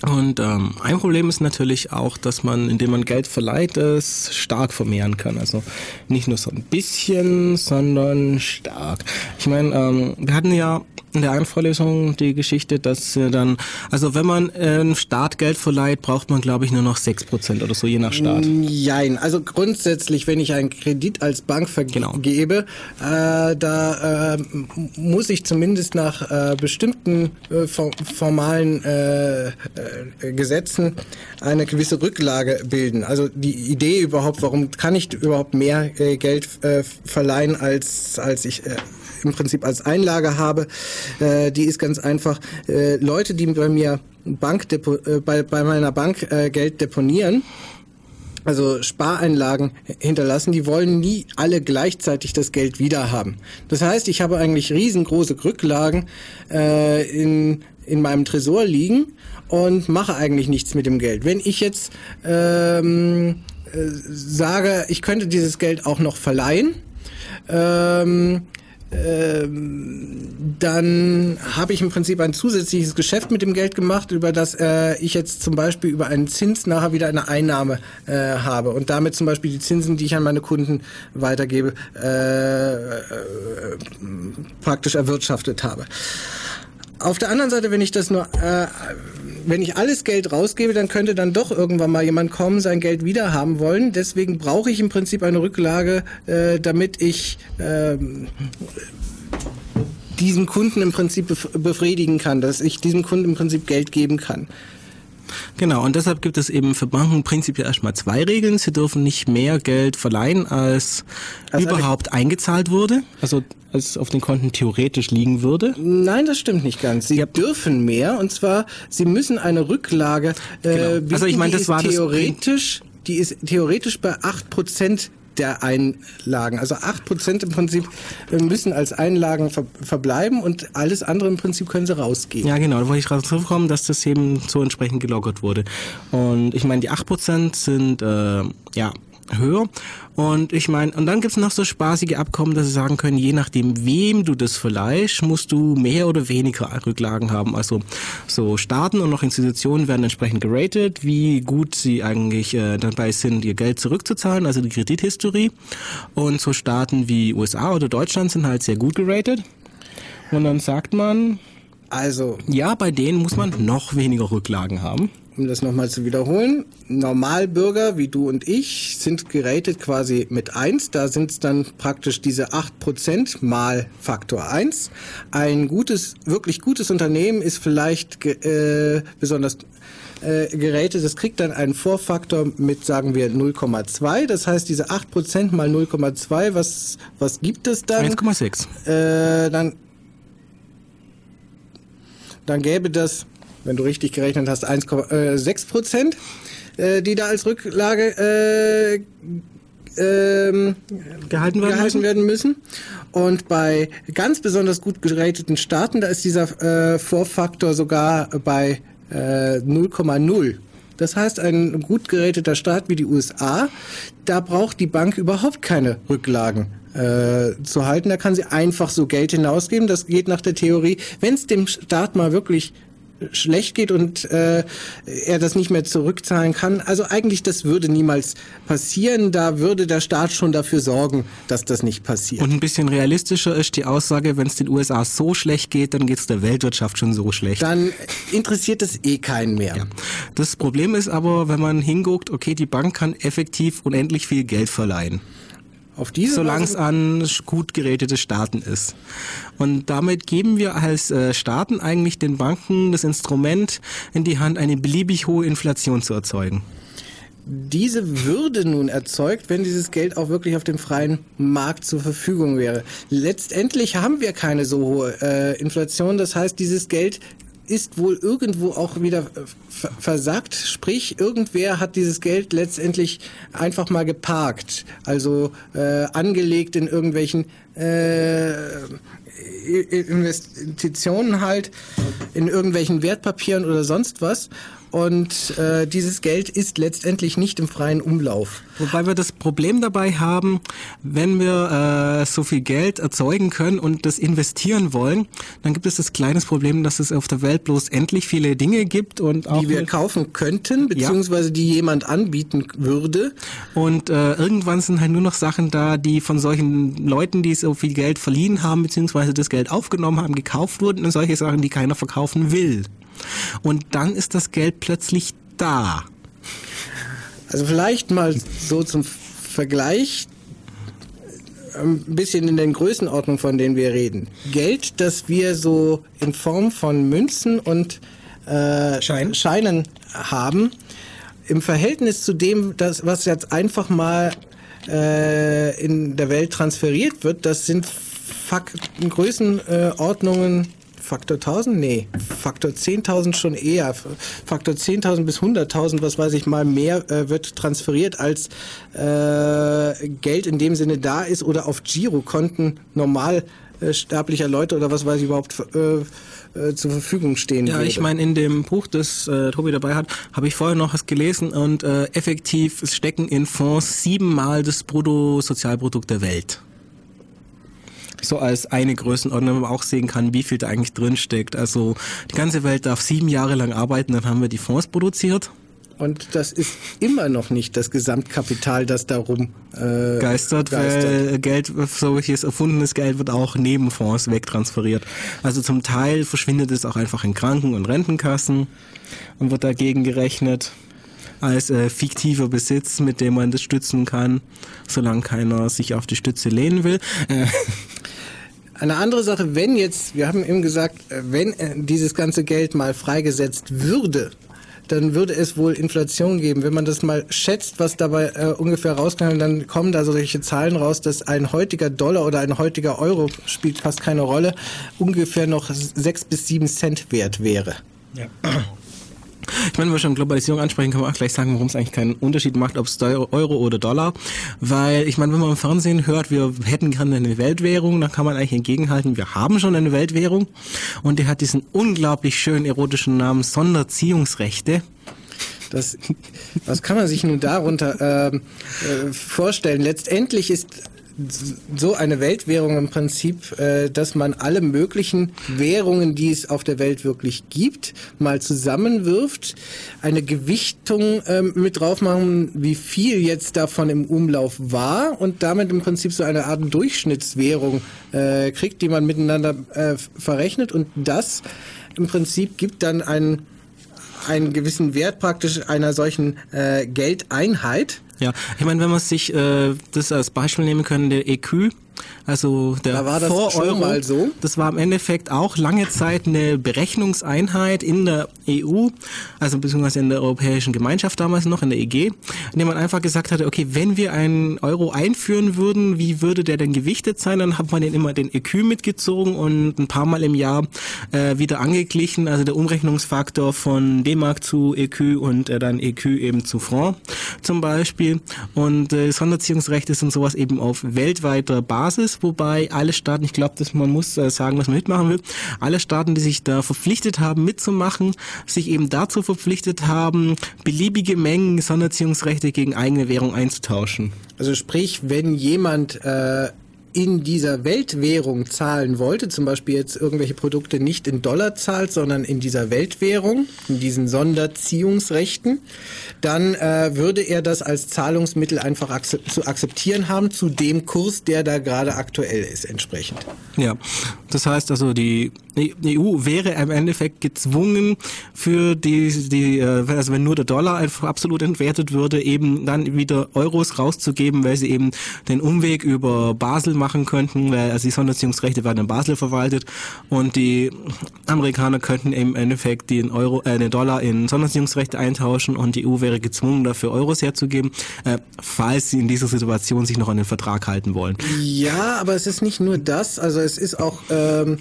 Und ähm, ein Problem ist natürlich auch, dass man, indem man Geld verleiht, es stark vermehren kann. Also nicht nur so ein bisschen, sondern stark. Ich meine, ähm, wir hatten ja in der einen Vorlesung die Geschichte, dass äh, dann, also wenn man äh, Staat Geld verleiht, braucht man glaube ich nur noch sechs Prozent oder so, je nach Staat. Nein, also grundsätzlich, wenn ich einen Kredit als Bank vergebe, genau. äh, da äh, muss ich zumindest nach äh, bestimmten äh, formalen äh, äh, Gesetzen eine gewisse Rücklage bilden. Also die Idee überhaupt, warum kann ich überhaupt mehr äh, Geld äh, verleihen, als, als ich äh, im Prinzip als Einlage habe, äh, die ist ganz einfach. Äh, Leute, die bei mir Bank äh, bei, bei meiner Bank äh, Geld deponieren, also Spareinlagen hinterlassen, die wollen nie alle gleichzeitig das Geld wieder haben. Das heißt, ich habe eigentlich riesengroße Rücklagen äh, in, in meinem Tresor liegen und mache eigentlich nichts mit dem Geld. Wenn ich jetzt ähm, äh, sage, ich könnte dieses Geld auch noch verleihen, ähm, dann habe ich im Prinzip ein zusätzliches Geschäft mit dem Geld gemacht, über das äh, ich jetzt zum Beispiel über einen Zins nachher wieder eine Einnahme äh, habe und damit zum Beispiel die Zinsen, die ich an meine Kunden weitergebe, äh, äh, praktisch erwirtschaftet habe. Auf der anderen Seite, wenn ich das nur, äh, wenn ich alles Geld rausgebe, dann könnte dann doch irgendwann mal jemand kommen, sein Geld wieder haben wollen. Deswegen brauche ich im Prinzip eine Rücklage, äh, damit ich äh, diesen Kunden im Prinzip befriedigen kann, dass ich diesem Kunden im Prinzip Geld geben kann. Genau, und deshalb gibt es eben für Banken prinzipiell erstmal zwei Regeln. Sie dürfen nicht mehr Geld verleihen, als also überhaupt eingezahlt wurde, also als auf den Konten theoretisch liegen würde. Nein, das stimmt nicht ganz. Sie ja. dürfen mehr, und zwar, sie müssen eine Rücklage äh, genau. bieten, also ich meine, das war theoretisch, die ist theoretisch bei acht Prozent der Einlagen. Also acht Prozent im Prinzip äh, müssen als Einlagen ver verbleiben und alles andere im Prinzip können sie rausgeben. Ja, genau. Da wollte ich drauf kommen, dass das eben so entsprechend gelockert wurde. Und ich meine, die acht Prozent sind äh, ja höher. Und ich meine, und dann gibt's noch so spaßige Abkommen, dass sie sagen können, je nachdem, wem du das verleihst, musst du mehr oder weniger Rücklagen haben. Also so Staaten und noch Institutionen werden entsprechend geratet, wie gut sie eigentlich äh, dabei sind, ihr Geld zurückzuzahlen, also die Kredithistorie. Und so Staaten wie USA oder Deutschland sind halt sehr gut geratet. Und dann sagt man, also ja, bei denen muss man noch weniger Rücklagen haben um das nochmal zu wiederholen, Normalbürger wie du und ich sind geratet quasi mit eins. Da sind es dann praktisch diese acht Prozent mal Faktor eins. Ein gutes, wirklich gutes Unternehmen ist vielleicht äh, besonders äh, Geräte, das kriegt dann einen Vorfaktor mit, sagen wir, 0,2. Das heißt, diese 8% mal 0,2, was, was gibt es dann? 1,6. Äh, dann, dann gäbe das wenn du richtig gerechnet hast, 1,6 äh, Prozent, äh, die da als Rücklage äh, ähm, gehalten, werden, gehalten müssen. werden, müssen. Und bei ganz besonders gut gerateten Staaten, da ist dieser äh, Vorfaktor sogar bei äh, 0,0. Das heißt, ein gut geräteter Staat wie die USA, da braucht die Bank überhaupt keine Rücklagen äh, zu halten. Da kann sie einfach so Geld hinausgeben. Das geht nach der Theorie. Wenn es dem Staat mal wirklich schlecht geht und äh, er das nicht mehr zurückzahlen kann. Also eigentlich, das würde niemals passieren. Da würde der Staat schon dafür sorgen, dass das nicht passiert. Und ein bisschen realistischer ist die Aussage, wenn es den USA so schlecht geht, dann geht es der Weltwirtschaft schon so schlecht. Dann interessiert es eh keinen mehr. Ja. Das Problem ist aber, wenn man hinguckt, okay, die Bank kann effektiv unendlich viel Geld verleihen. Auf diese Solange es an gut gerätete Staaten ist. Und damit geben wir als äh, Staaten eigentlich den Banken das Instrument in die Hand, eine beliebig hohe Inflation zu erzeugen. Diese würde nun erzeugt, wenn dieses Geld auch wirklich auf dem freien Markt zur Verfügung wäre. Letztendlich haben wir keine so hohe äh, Inflation. Das heißt, dieses Geld ist wohl irgendwo auch wieder versagt. Sprich, irgendwer hat dieses Geld letztendlich einfach mal geparkt, also äh, angelegt in irgendwelchen äh, Investitionen halt, in irgendwelchen Wertpapieren oder sonst was und äh, dieses Geld ist letztendlich nicht im freien Umlauf. Wobei wir das Problem dabei haben, wenn wir äh, so viel Geld erzeugen können und das investieren wollen, dann gibt es das kleines Problem, dass es auf der Welt bloß endlich viele Dinge gibt und auch die wir kaufen könnten beziehungsweise ja. die jemand anbieten würde. Und äh, irgendwann sind halt nur noch Sachen da, die von solchen Leuten, die so viel Geld verliehen haben beziehungsweise das Geld aufgenommen haben, gekauft wurden und solche Sachen, die keiner verkaufen will. Und dann ist das Geld plötzlich da. Also vielleicht mal so zum Vergleich ein bisschen in den Größenordnungen, von denen wir reden. Geld, das wir so in Form von Münzen und äh, Schein. Scheinen haben, im Verhältnis zu dem, das, was jetzt einfach mal äh, in der Welt transferiert wird, das sind Fakten, Größenordnungen Faktor 1000? Nee, Faktor 10.000 schon eher. Faktor 10.000 bis 100.000, was weiß ich mal, mehr äh, wird transferiert als äh, Geld in dem Sinne da ist oder auf Girokonten normal äh, sterblicher Leute oder was weiß ich überhaupt äh, äh, zur Verfügung stehen ja, würde. ich meine, in dem Buch, das äh, Tobi dabei hat, habe ich vorher noch was gelesen und äh, effektiv stecken in Fonds siebenmal das Bruttosozialprodukt der Welt. So als eine Größenordnung, wo man auch sehen kann, wie viel da eigentlich drinsteckt. Also die ganze Welt darf sieben Jahre lang arbeiten, dann haben wir die Fonds produziert. Und das ist immer noch nicht das Gesamtkapital, das darum äh, geistert, geistert, weil Geld, solches erfundenes Geld wird auch neben Fonds wegtransferiert. Also zum Teil verschwindet es auch einfach in Kranken- und Rentenkassen und wird dagegen gerechnet als äh, fiktiver Besitz, mit dem man das stützen kann, solange keiner sich auf die Stütze lehnen will. Äh, eine andere Sache, wenn jetzt, wir haben eben gesagt, äh, wenn äh, dieses ganze Geld mal freigesetzt würde, dann würde es wohl Inflation geben. Wenn man das mal schätzt, was dabei äh, ungefähr rauskommt, dann kommen da solche Zahlen raus, dass ein heutiger Dollar oder ein heutiger Euro spielt fast keine Rolle, ungefähr noch sechs bis sieben Cent wert wäre. Ja. [clears throat] Ich meine, wenn wir schon Globalisierung ansprechen, kann man auch gleich sagen, warum es eigentlich keinen Unterschied macht, ob es Euro oder Dollar. Weil ich meine, wenn man im Fernsehen hört, wir hätten gerne eine Weltwährung, dann kann man eigentlich entgegenhalten, wir haben schon eine Weltwährung und die hat diesen unglaublich schönen erotischen Namen Sonderziehungsrechte. Das, was kann man sich nun darunter äh, äh, vorstellen? Letztendlich ist so eine Weltwährung im Prinzip, äh, dass man alle möglichen Währungen, die es auf der Welt wirklich gibt, mal zusammenwirft, eine Gewichtung äh, mit drauf machen, wie viel jetzt davon im Umlauf war und damit im Prinzip so eine Art Durchschnittswährung äh, kriegt, die man miteinander äh, verrechnet und das im Prinzip gibt dann einen einen gewissen Wert praktisch einer solchen äh, Geldeinheit. Ja, ich meine, wenn man sich äh, das als Beispiel nehmen können, der EQ, also der da war das vor Euro, mal so. das war im Endeffekt auch lange Zeit eine Berechnungseinheit in der EU, also beziehungsweise in der Europäischen Gemeinschaft damals noch, in der EG, in dem man einfach gesagt hatte, okay, wenn wir einen Euro einführen würden, wie würde der denn gewichtet sein? Dann hat man den immer den EQ mitgezogen und ein paar Mal im Jahr äh, wieder angeglichen, also der Umrechnungsfaktor von D-Mark zu EQ und äh, dann EQ eben zu Franc zum Beispiel. Und äh, Sonderziehungsrechte sind sowas eben auf weltweiter Basis wobei alle Staaten, ich glaube, dass man muss äh, sagen, was man mitmachen will, alle Staaten, die sich da verpflichtet haben mitzumachen, sich eben dazu verpflichtet haben, beliebige Mengen Sonderziehungsrechte gegen eigene Währung einzutauschen. Also sprich, wenn jemand äh, in dieser Weltwährung zahlen wollte, zum Beispiel jetzt irgendwelche Produkte nicht in Dollar zahlt, sondern in dieser Weltwährung, in diesen Sonderziehungsrechten, dann äh, würde er das als Zahlungsmittel einfach akzept zu akzeptieren haben, zu dem Kurs, der da gerade aktuell ist, entsprechend. Ja, das heißt also, die EU wäre im Endeffekt gezwungen, für die, die äh, also wenn nur der Dollar absolut entwertet würde, eben dann wieder Euros rauszugeben, weil sie eben den Umweg über Basel machen könnten, weil also die Sonderziehungsrechte werden in Basel verwaltet und die Amerikaner könnten im Endeffekt den Euro, äh, den Dollar in Sonderziehungsrechte eintauschen und die EU wäre gezwungen, dafür Euros herzugeben, äh, falls sie in dieser Situation sich noch an den Vertrag halten wollen. Ja, aber es ist nicht nur das, also es ist auch ähm,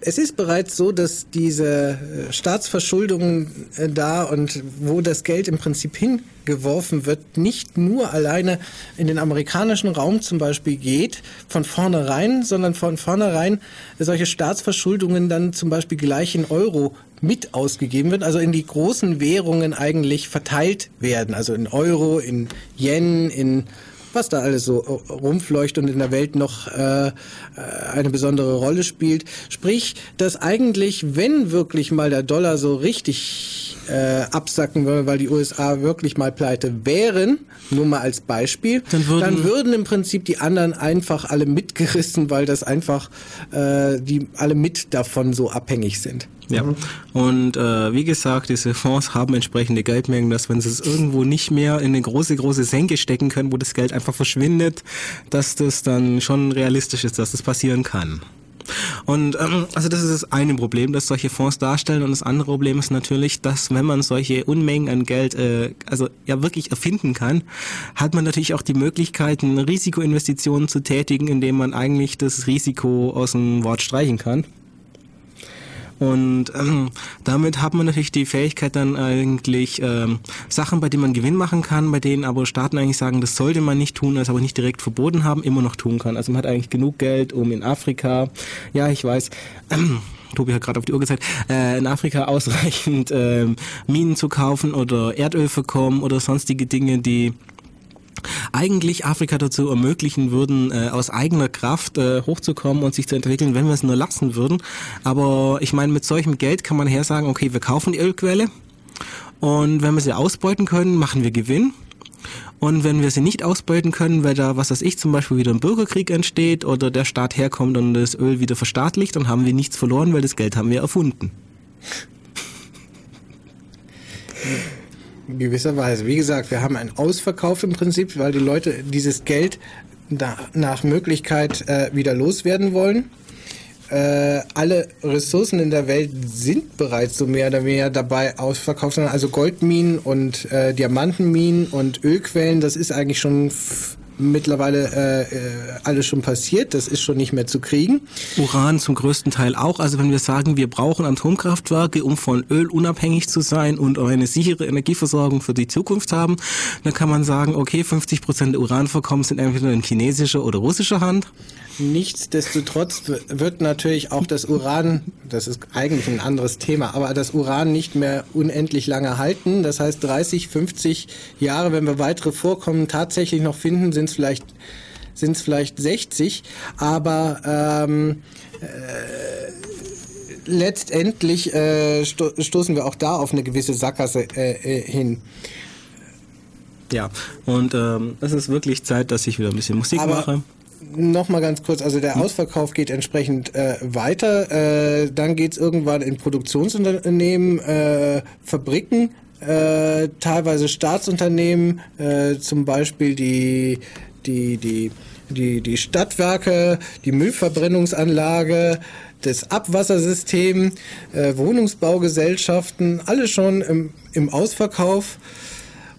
es ist bereits so, dass diese äh, Staatsverschuldung äh, da und wo das Geld im Prinzip hingeworfen wird, nicht nur alleine in den amerikanischen Raum zum Beispiel geht, von vornherein, sondern von vornherein solche Staatsverschuldungen dann zum Beispiel gleich in Euro mit ausgegeben wird, also in die großen Währungen eigentlich verteilt werden, also in Euro, in Yen, in was da alles so rumfleucht und in der Welt noch äh, äh, eine besondere Rolle spielt. Sprich, dass eigentlich, wenn wirklich mal der Dollar so richtig äh, absacken würde, weil die USA wirklich mal pleite wären, nur mal als Beispiel, dann würden, dann würden im Prinzip die anderen einfach alle mitgerissen, weil das einfach äh, die alle mit davon so abhängig sind. Ja. Und äh, wie gesagt, diese Fonds haben entsprechende Geldmengen, dass wenn sie es irgendwo nicht mehr in eine große, große Senke stecken können, wo das Geld einfach verschwindet, dass das dann schon realistisch ist, dass das passieren kann. Und ähm, also das ist das eine Problem, das solche Fonds darstellen. Und das andere Problem ist natürlich, dass wenn man solche Unmengen an Geld äh, also ja wirklich erfinden kann, hat man natürlich auch die Möglichkeiten, Risikoinvestitionen zu tätigen, indem man eigentlich das Risiko aus dem Wort streichen kann. Und ähm, damit hat man natürlich die Fähigkeit dann eigentlich ähm, Sachen, bei denen man Gewinn machen kann, bei denen aber Staaten eigentlich sagen, das sollte man nicht tun, das aber nicht direkt verboten haben, immer noch tun kann. Also man hat eigentlich genug Geld, um in Afrika, ja ich weiß, ähm, [clears throat] Tobi hat gerade auf die Uhr gezeigt, äh, in Afrika [laughs] ausreichend äh, Minen zu kaufen oder Erdölverkommen oder sonstige Dinge, die eigentlich Afrika dazu ermöglichen würden, äh, aus eigener Kraft äh, hochzukommen und sich zu entwickeln, wenn wir es nur lassen würden. Aber ich meine, mit solchem Geld kann man her sagen, okay, wir kaufen die Ölquelle und wenn wir sie ausbeuten können, machen wir Gewinn. Und wenn wir sie nicht ausbeuten können, weil da, was weiß ich, zum Beispiel wieder ein Bürgerkrieg entsteht oder der Staat herkommt und das Öl wieder verstaatlicht, dann haben wir nichts verloren, weil das Geld haben wir erfunden. [laughs] In gewisser Weise. Wie gesagt, wir haben einen Ausverkauf im Prinzip, weil die Leute dieses Geld nach Möglichkeit äh, wieder loswerden wollen äh, alle Ressourcen in der Welt sind bereits so mehr oder weniger dabei ausverkauft. Also Goldminen und äh, Diamantenminen und Ölquellen, das ist eigentlich schon mittlerweile äh, äh, alles schon passiert. Das ist schon nicht mehr zu kriegen. Uran zum größten Teil auch. Also wenn wir sagen, wir brauchen Atomkraftwerke, um von Öl unabhängig zu sein und eine sichere Energieversorgung für die Zukunft haben, dann kann man sagen, okay, 50 Prozent Uranvorkommen sind entweder in chinesischer oder russischer Hand. Nichtsdestotrotz wird natürlich auch das Uran, das ist eigentlich ein anderes Thema, aber das Uran nicht mehr unendlich lange halten. Das heißt 30, 50 Jahre, wenn wir weitere Vorkommen tatsächlich noch finden, sind es vielleicht sind es vielleicht 60, aber ähm, äh, letztendlich äh, sto stoßen wir auch da auf eine gewisse Sackgasse äh, äh hin. Ja, und ähm, es ist wirklich Zeit, dass ich wieder ein bisschen Musik aber mache noch mal ganz kurz, also der Ausverkauf geht entsprechend äh, weiter. Äh, dann geht's irgendwann in Produktionsunternehmen, äh, Fabriken, äh, teilweise Staatsunternehmen, äh, zum Beispiel die, die, die, die, die Stadtwerke, die Müllverbrennungsanlage, das Abwassersystem, äh, Wohnungsbaugesellschaften, alle schon im, im Ausverkauf.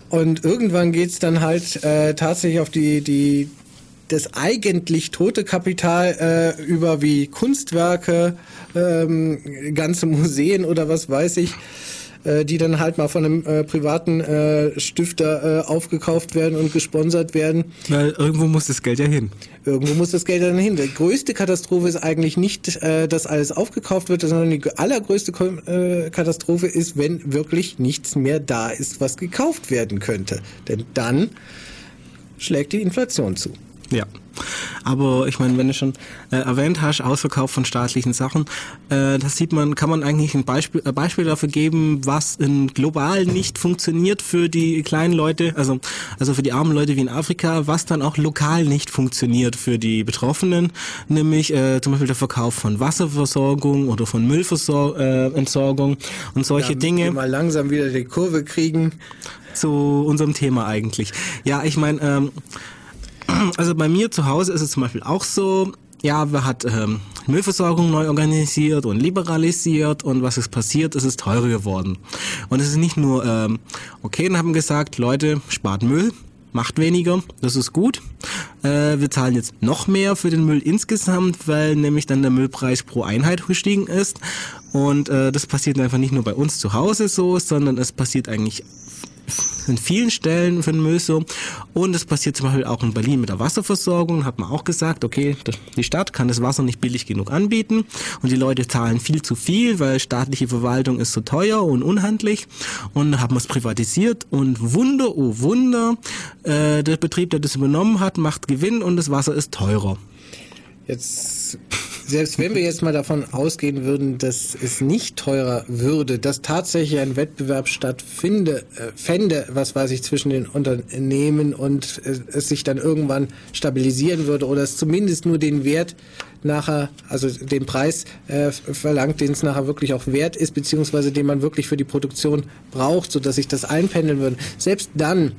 Und irgendwann geht's dann halt äh, tatsächlich auf die, die, das eigentlich tote Kapital äh, über wie Kunstwerke, ähm, ganze Museen oder was weiß ich, äh, die dann halt mal von einem äh, privaten äh, Stifter äh, aufgekauft werden und gesponsert werden. Weil irgendwo muss das Geld ja hin. Irgendwo muss das Geld dann hin. Die größte Katastrophe ist eigentlich nicht, äh, dass alles aufgekauft wird, sondern die allergrößte Katastrophe ist, wenn wirklich nichts mehr da ist, was gekauft werden könnte. Denn dann schlägt die Inflation zu. Ja. Aber ich meine, wenn du schon äh, erwähnt hast, Ausverkauf von staatlichen Sachen, äh, das sieht man, kann man eigentlich ein Beispiel, ein Beispiel dafür geben, was in global nicht funktioniert für die kleinen Leute, also, also für die armen Leute wie in Afrika, was dann auch lokal nicht funktioniert für die Betroffenen, nämlich äh, zum Beispiel der Verkauf von Wasserversorgung oder von Müllentsorgung äh, und solche ja, Dinge. mal langsam wieder die Kurve kriegen. Zu unserem Thema eigentlich. Ja, ich meine, ähm, also bei mir zu Hause ist es zum Beispiel auch so, ja, wir hat ähm, Müllversorgung neu organisiert und liberalisiert und was ist passiert, es ist teurer geworden. Und es ist nicht nur, ähm, okay, dann haben gesagt, Leute, spart Müll, macht weniger, das ist gut. Äh, wir zahlen jetzt noch mehr für den Müll insgesamt, weil nämlich dann der Müllpreis pro Einheit gestiegen ist. Und äh, das passiert einfach nicht nur bei uns zu Hause so, sondern es passiert eigentlich in vielen Stellen für den Müll so. Und es passiert zum Beispiel auch in Berlin mit der Wasserversorgung. Hat man auch gesagt, okay, die Stadt kann das Wasser nicht billig genug anbieten und die Leute zahlen viel zu viel, weil staatliche Verwaltung ist so teuer und unhandlich. Und haben wir es privatisiert und Wunder, oh Wunder, äh, der Betrieb, der das übernommen hat, macht Gewinn und das Wasser ist teurer. Jetzt selbst wenn wir jetzt mal davon ausgehen würden, dass es nicht teurer würde, dass tatsächlich ein Wettbewerb stattfinde, äh, fände, was weiß ich, zwischen den Unternehmen und es, es sich dann irgendwann stabilisieren würde oder es zumindest nur den Wert nachher, also den Preis äh, verlangt, den es nachher wirklich auch wert ist, beziehungsweise den man wirklich für die Produktion braucht, so dass sich das einpendeln würde. Selbst dann,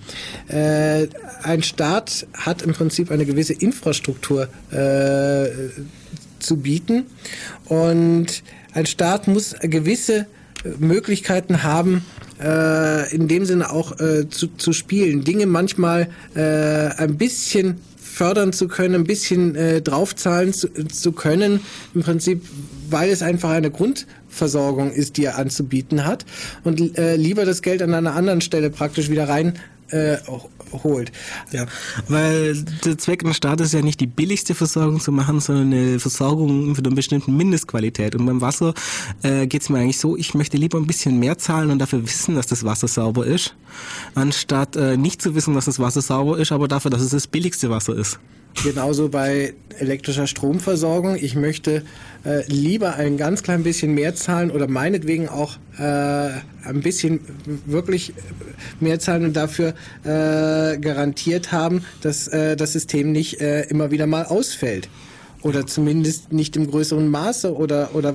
äh, ein Staat hat im Prinzip eine gewisse Infrastruktur äh, zu bieten. Und ein Staat muss gewisse Möglichkeiten haben, äh, in dem Sinne auch äh, zu, zu spielen, Dinge manchmal äh, ein bisschen fördern zu können, ein bisschen äh, draufzahlen zu, zu können, im Prinzip, weil es einfach eine Grundversorgung ist, die er anzubieten hat. Und äh, lieber das Geld an einer anderen Stelle praktisch wieder rein äh, holt. Ja, weil der Zweck eines Staates ist ja nicht die billigste Versorgung zu machen, sondern eine Versorgung für eine bestimmte Mindestqualität. Und beim Wasser äh, geht es mir eigentlich so, ich möchte lieber ein bisschen mehr zahlen und dafür wissen, dass das Wasser sauber ist, anstatt äh, nicht zu wissen, dass das Wasser sauber ist, aber dafür, dass es das billigste Wasser ist. Genauso bei elektrischer Stromversorgung. Ich möchte äh, lieber ein ganz klein bisschen mehr zahlen oder meinetwegen auch äh, ein bisschen wirklich mehr zahlen und dafür äh, garantiert haben, dass äh, das System nicht äh, immer wieder mal ausfällt. Oder zumindest nicht im größeren Maße oder, oder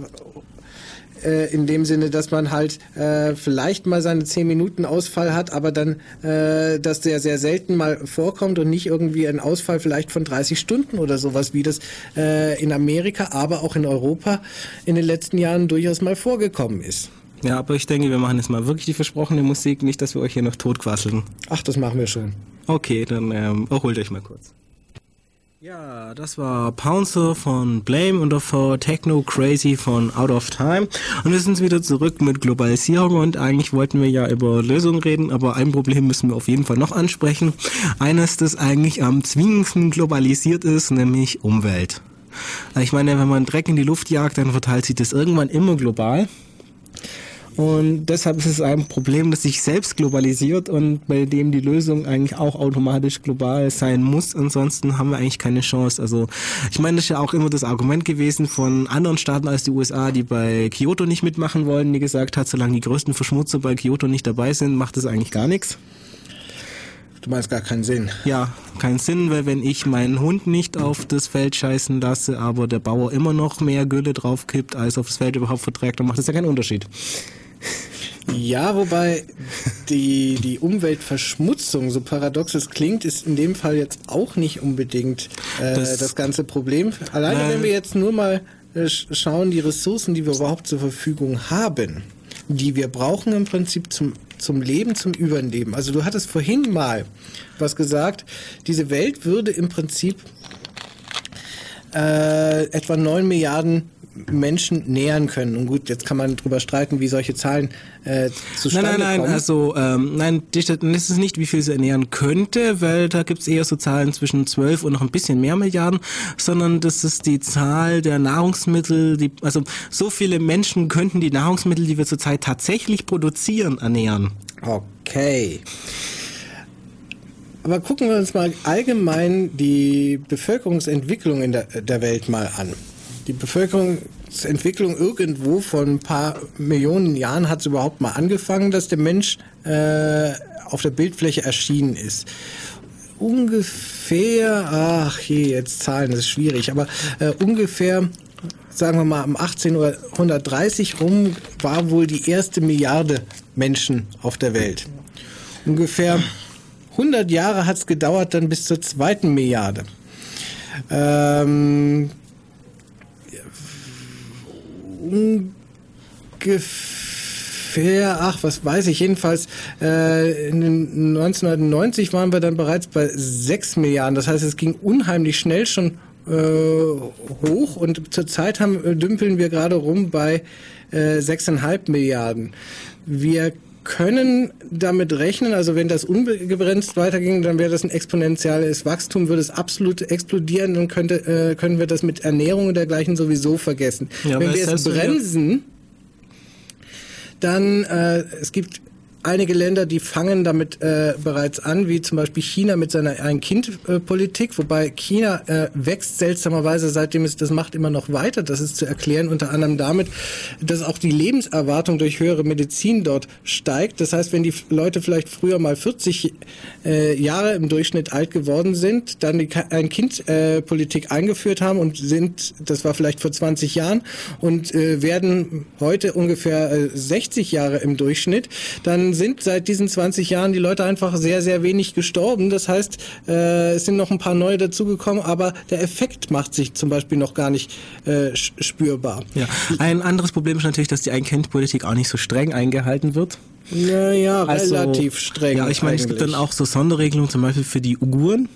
äh, in dem Sinne, dass man halt äh, vielleicht mal seine 10 Minuten Ausfall hat, aber dann äh, das sehr, sehr selten mal vorkommt und nicht irgendwie ein Ausfall vielleicht von 30 Stunden oder sowas, wie das äh, in Amerika, aber auch in Europa in den letzten Jahren durchaus mal vorgekommen ist. Ja, aber ich denke, wir machen jetzt mal wirklich die versprochene Musik, nicht, dass wir euch hier noch totquasseln. Ach, das machen wir schon. Okay, dann ähm, erholt euch mal kurz. Ja, das war Pouncer von Blame und davor Techno Crazy von Out of Time. Und wir sind wieder zurück mit Globalisierung und eigentlich wollten wir ja über Lösungen reden, aber ein Problem müssen wir auf jeden Fall noch ansprechen. Eines, das eigentlich am zwingendsten globalisiert ist, nämlich Umwelt. Ich meine, wenn man Dreck in die Luft jagt, dann verteilt sich das irgendwann immer global. Und deshalb ist es ein Problem, das sich selbst globalisiert und bei dem die Lösung eigentlich auch automatisch global sein muss. Ansonsten haben wir eigentlich keine Chance. Also ich meine, das ist ja auch immer das Argument gewesen von anderen Staaten als die USA, die bei Kyoto nicht mitmachen wollen, die gesagt hat, solange die größten Verschmutzer bei Kyoto nicht dabei sind, macht das eigentlich gar nichts. Du meinst gar keinen Sinn. Ja, keinen Sinn, weil wenn ich meinen Hund nicht auf das Feld scheißen lasse, aber der Bauer immer noch mehr Gülle draufkippt, als auf das Feld überhaupt verträgt, dann macht das ja keinen Unterschied. Ja, wobei die, die Umweltverschmutzung, so paradox es klingt, ist in dem Fall jetzt auch nicht unbedingt äh, das, das, ganze Problem. Alleine äh, wenn wir jetzt nur mal äh, schauen, die Ressourcen, die wir überhaupt zur Verfügung haben, die wir brauchen im Prinzip zum, zum Leben, zum Überleben. Also du hattest vorhin mal was gesagt, diese Welt würde im Prinzip äh, etwa 9 Milliarden Menschen nähern können. Und gut, jetzt kann man darüber streiten, wie solche Zahlen äh, zustande kommen. Nein, nein, nein, also ähm, nein, das ist nicht, wie viel sie ernähren könnte, weil da gibt's eher so Zahlen zwischen 12 und noch ein bisschen mehr Milliarden, sondern das ist die Zahl der Nahrungsmittel, die, also so viele Menschen könnten die Nahrungsmittel, die wir zurzeit tatsächlich produzieren, ernähren. Okay. Aber gucken wir uns mal allgemein die Bevölkerungsentwicklung in der, der Welt mal an die Bevölkerungsentwicklung irgendwo von ein paar Millionen Jahren hat es überhaupt mal angefangen, dass der Mensch äh, auf der Bildfläche erschienen ist. Ungefähr, ach je, jetzt Zahlen, das ist schwierig, aber äh, ungefähr sagen wir mal, um 1830 rum war wohl die erste Milliarde Menschen auf der Welt. Ungefähr 100 Jahre hat es gedauert, dann bis zur zweiten Milliarde. Ähm, ungefähr, ach, was weiß ich, jedenfalls äh, in 1990 waren wir dann bereits bei 6 Milliarden. Das heißt, es ging unheimlich schnell schon äh, hoch und zurzeit haben, dümpeln wir gerade rum bei äh, 6,5 Milliarden. Wir können damit rechnen, also wenn das unbegrenzt weiterging, dann wäre das ein exponentielles Wachstum, würde es absolut explodieren, dann könnte, äh, können wir das mit Ernährung und dergleichen sowieso vergessen. Ja, wenn wir es bremsen, dann äh, es gibt einige Länder, die fangen damit äh, bereits an, wie zum Beispiel China mit seiner Ein-Kind-Politik, wobei China äh, wächst seltsamerweise, seitdem es das macht, immer noch weiter. Das ist zu erklären unter anderem damit, dass auch die Lebenserwartung durch höhere Medizin dort steigt. Das heißt, wenn die Leute vielleicht früher mal 40 äh, Jahre im Durchschnitt alt geworden sind, dann die Ein-Kind-Politik äh, eingeführt haben und sind, das war vielleicht vor 20 Jahren, und äh, werden heute ungefähr äh, 60 Jahre im Durchschnitt, dann sind seit diesen 20 Jahren die Leute einfach sehr, sehr wenig gestorben. Das heißt, äh, es sind noch ein paar neue dazugekommen, aber der Effekt macht sich zum Beispiel noch gar nicht äh, spürbar. Ja. Ein anderes Problem ist natürlich, dass die Ein-Kind-Politik auch nicht so streng eingehalten wird. Naja, also, relativ streng. Ja, ich meine, es gibt dann auch so Sonderregelungen, zum Beispiel für die Uiguren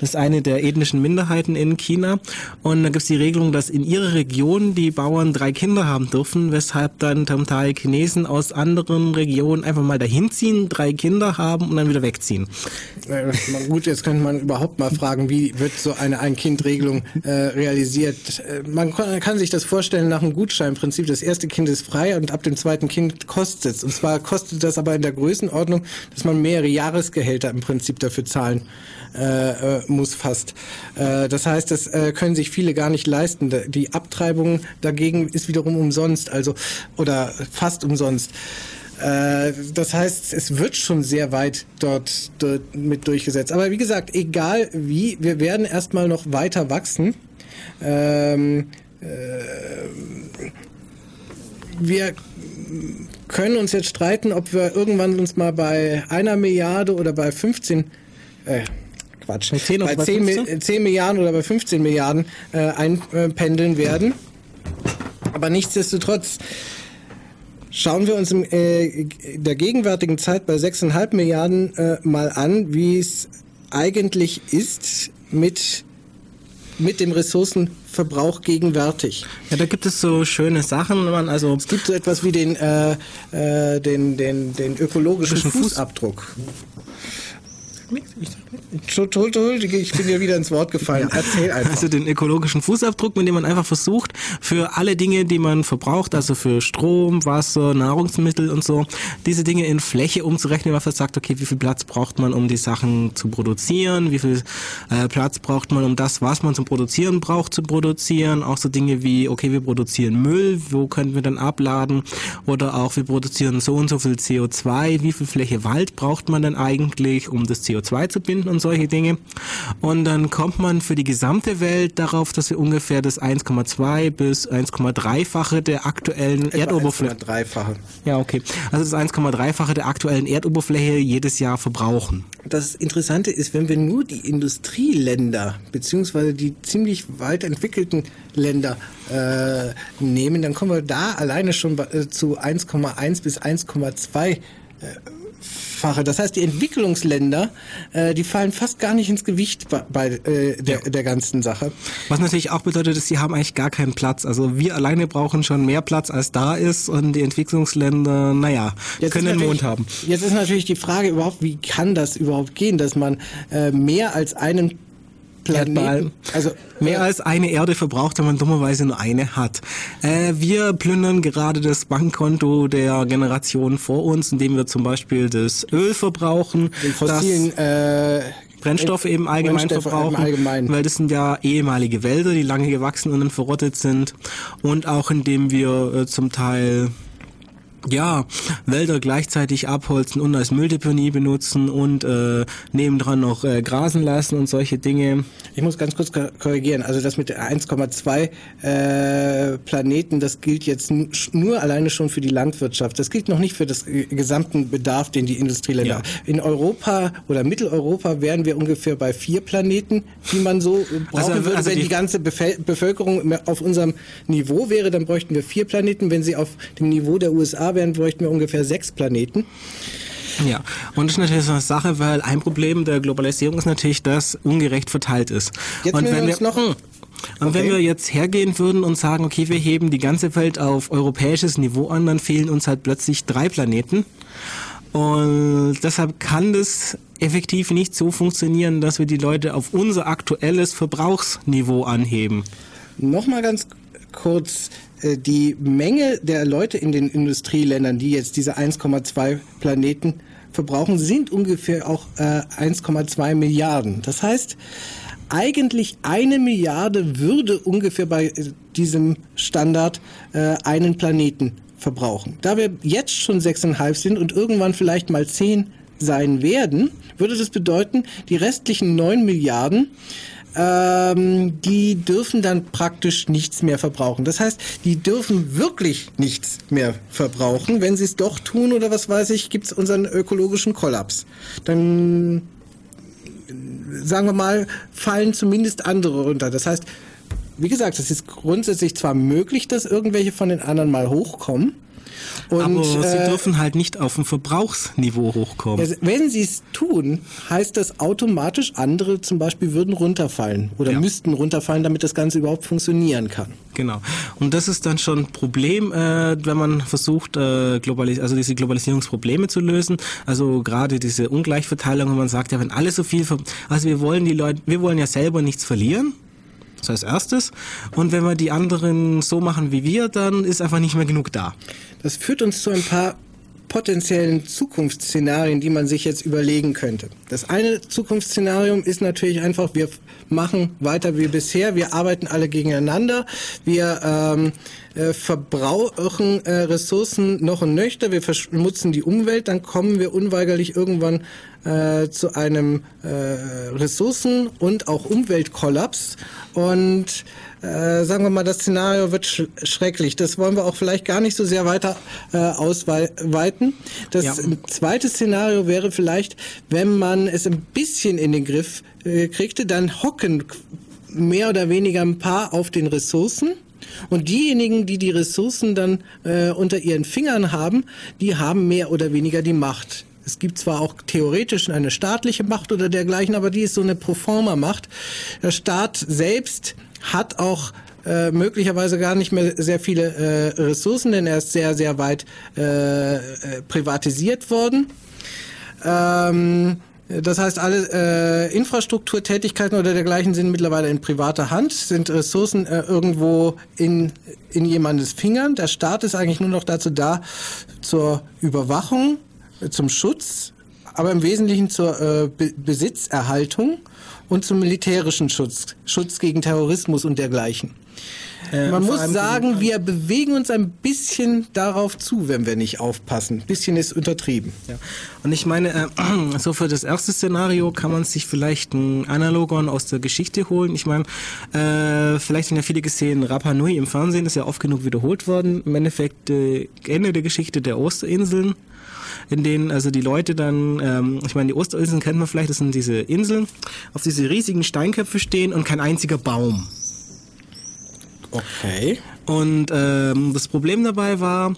Das ist eine der ethnischen Minderheiten in China. Und da gibt es die Regelung, dass in ihrer Region die Bauern drei Kinder haben dürfen, weshalb dann zum Teil Chinesen aus anderen Regionen einfach mal dahin ziehen, drei Kinder haben und dann wieder wegziehen. Äh, gut, jetzt könnte man überhaupt mal fragen, wie wird so eine Ein-Kind-Regelung äh, realisiert? Äh, man kann sich das vorstellen nach einem Gutscheinprinzip. Das erste Kind ist frei und ab dem zweiten Kind kostet es. Und zwar kostet das aber in der Größenordnung, dass man mehrere Jahresgehälter im Prinzip dafür zahlen äh, äh, muss fast. Äh, das heißt, das äh, können sich viele gar nicht leisten. Die Abtreibung dagegen ist wiederum umsonst, also oder fast umsonst. Äh, das heißt, es wird schon sehr weit dort, dort mit durchgesetzt. Aber wie gesagt, egal wie, wir werden erstmal noch weiter wachsen. Ähm, äh, wir können uns jetzt streiten, ob wir irgendwann uns mal bei einer Milliarde oder bei 15, äh, Quatsch, 10 bei, bei 10, 10, Milliarden oder bei 15 Milliarden äh, einpendeln werden. Aber nichtsdestotrotz schauen wir uns in äh, der gegenwärtigen Zeit bei 6,5 Milliarden äh, mal an, wie es eigentlich ist mit mit dem Ressourcenverbrauch gegenwärtig. Ja, da gibt es so schöne Sachen. Man also es gibt so etwas wie den, äh, äh, den, den, den ökologischen Fußabdruck. Ich bin dir wieder ins Wort gefallen. Ja. Erzähl einfach. Also den ökologischen Fußabdruck, mit dem man einfach versucht, für alle Dinge, die man verbraucht, also für Strom, Wasser, Nahrungsmittel und so, diese Dinge in Fläche umzurechnen, weil man sagt, okay, wie viel Platz braucht man, um die Sachen zu produzieren, wie viel äh, Platz braucht man, um das, was man zum Produzieren braucht, zu produzieren. Auch so Dinge wie, okay, wir produzieren Müll, wo können wir dann abladen? Oder auch, wir produzieren so und so viel CO2, wie viel Fläche Wald braucht man denn eigentlich, um das CO2 zu binden und solche Dinge. Und dann kommt man für die gesamte Welt darauf, dass wir ungefähr das 1,2 bis 1,3-fache der aktuellen Etwa Erdoberfläche. 1,3-fache. Ja, okay. Also das 1,3-fache der aktuellen Erdoberfläche jedes Jahr verbrauchen. Das Interessante ist, wenn wir nur die Industrieländer beziehungsweise die ziemlich weit entwickelten Länder äh, nehmen, dann kommen wir da alleine schon äh, zu 1,1 bis 1,2 äh, Fache. Das heißt, die Entwicklungsländer, äh, die fallen fast gar nicht ins Gewicht bei, bei äh, der, ja. der ganzen Sache. Was natürlich auch bedeutet, dass sie haben eigentlich gar keinen Platz. Also wir alleine brauchen schon mehr Platz, als da ist und die Entwicklungsländer, naja, jetzt können den Mond haben. Jetzt ist natürlich die Frage überhaupt, wie kann das überhaupt gehen, dass man äh, mehr als einen Planeten. Also mehr äh, als eine Erde verbraucht, wenn man dummerweise nur eine hat. Äh, wir plündern gerade das Bankkonto der Generation vor uns, indem wir zum Beispiel das Öl verbrauchen. Den fossilen äh, Brennstoffe eben allgemein verbrauchen, allgemein. weil das sind ja ehemalige Wälder, die lange gewachsen und dann verrottet sind und auch indem wir äh, zum Teil ja, Wälder gleichzeitig abholzen und als Mülldeponie benutzen und äh, nebendran noch äh, grasen lassen und solche Dinge. Ich muss ganz kurz korrigieren. Also das mit 1,2 äh, Planeten, das gilt jetzt nur alleine schon für die Landwirtschaft. Das gilt noch nicht für das gesamten Bedarf, den die Industrieländer ja. In Europa oder Mitteleuropa wären wir ungefähr bei vier Planeten, die man so brauchen also, würde. Also wenn die, die ganze Bevölkerung auf unserem Niveau wäre, dann bräuchten wir vier Planeten. Wenn sie auf dem Niveau der USA wären, bräuchten wir ungefähr sechs Planeten. Ja, und das ist natürlich so eine Sache, weil ein Problem der Globalisierung ist natürlich, dass ungerecht verteilt ist. Jetzt und wenn wir uns noch und okay. wenn wir jetzt hergehen würden und sagen, okay, wir heben die ganze Welt auf europäisches Niveau an, dann fehlen uns halt plötzlich drei Planeten. Und deshalb kann das effektiv nicht so funktionieren, dass wir die Leute auf unser aktuelles Verbrauchsniveau anheben. Nochmal ganz kurz, die Menge der Leute in den Industrieländern, die jetzt diese 1,2 Planeten verbrauchen, sind ungefähr auch äh, 1,2 Milliarden. Das heißt, eigentlich eine Milliarde würde ungefähr bei äh, diesem Standard äh, einen Planeten verbrauchen. Da wir jetzt schon sechseinhalb sind und irgendwann vielleicht mal zehn sein werden, würde das bedeuten, die restlichen neun Milliarden ähm, die dürfen dann praktisch nichts mehr verbrauchen. Das heißt, die dürfen wirklich nichts mehr verbrauchen. Wenn sie es doch tun oder was weiß ich, gibt es unseren ökologischen Kollaps. Dann, sagen wir mal, fallen zumindest andere runter. Das heißt, wie gesagt, es ist grundsätzlich zwar möglich, dass irgendwelche von den anderen mal hochkommen. Und, Aber sie äh, dürfen halt nicht auf ein Verbrauchsniveau hochkommen. Ja, wenn sie es tun, heißt das automatisch, andere zum Beispiel würden runterfallen oder ja. müssten runterfallen, damit das Ganze überhaupt funktionieren kann. Genau. Und das ist dann schon ein Problem, äh, wenn man versucht, äh, globalis also diese Globalisierungsprobleme zu lösen. Also gerade diese Ungleichverteilung, wo man sagt, ja, wenn alle so viel, also wir wollen die Leute, wir wollen ja selber nichts verlieren. Das heißt erstes. Und wenn wir die anderen so machen wie wir, dann ist einfach nicht mehr genug da. Das führt uns zu ein paar potenziellen Zukunftsszenarien, die man sich jetzt überlegen könnte. Das eine Zukunftsszenario ist natürlich einfach, wir machen weiter wie bisher, wir arbeiten alle gegeneinander, wir ähm, äh, verbrauchen äh, Ressourcen noch und nöchter, wir verschmutzen die Umwelt, dann kommen wir unweigerlich irgendwann äh, zu einem äh, Ressourcen- und auch Umweltkollaps. Und äh, sagen wir mal, das Szenario wird sch schrecklich. Das wollen wir auch vielleicht gar nicht so sehr weiter äh, ausweiten. Das ja. zweite Szenario wäre vielleicht, wenn man es ein bisschen in den Griff äh, kriegte, dann hocken mehr oder weniger ein paar auf den Ressourcen. Und diejenigen, die die Ressourcen dann äh, unter ihren Fingern haben, die haben mehr oder weniger die Macht. Es gibt zwar auch theoretisch eine staatliche Macht oder dergleichen, aber die ist so eine Proforma-Macht. Der Staat selbst hat auch äh, möglicherweise gar nicht mehr sehr viele äh, Ressourcen, denn er ist sehr, sehr weit äh, äh privatisiert worden. Ähm, das heißt, alle äh, Infrastrukturtätigkeiten oder dergleichen sind mittlerweile in privater Hand, sind Ressourcen äh, irgendwo in, in jemandes Fingern. Der Staat ist eigentlich nur noch dazu da, zur Überwachung, zum Schutz, aber im Wesentlichen zur äh, Be Besitzerhaltung und zum militärischen Schutz, Schutz gegen Terrorismus und dergleichen. Äh, Man muss sagen, wir bewegen uns ein bisschen darauf zu, wenn wir nicht aufpassen. Ein bisschen ist untertrieben. Ja. Und ich meine, äh, [clears throat] so für das erste Szenario kann man sich vielleicht ein Analogon aus der Geschichte holen. Ich meine, äh, vielleicht haben ja viele gesehen, Rapa Nui im Fernsehen ist ja oft genug wiederholt worden. Im Endeffekt äh, Ende der Geschichte der Osterinseln in denen also die Leute dann, ähm, ich meine, die Osterinseln kennt man vielleicht, das sind diese Inseln, auf diese riesigen Steinköpfe stehen und kein einziger Baum. Okay. Und ähm, das Problem dabei war,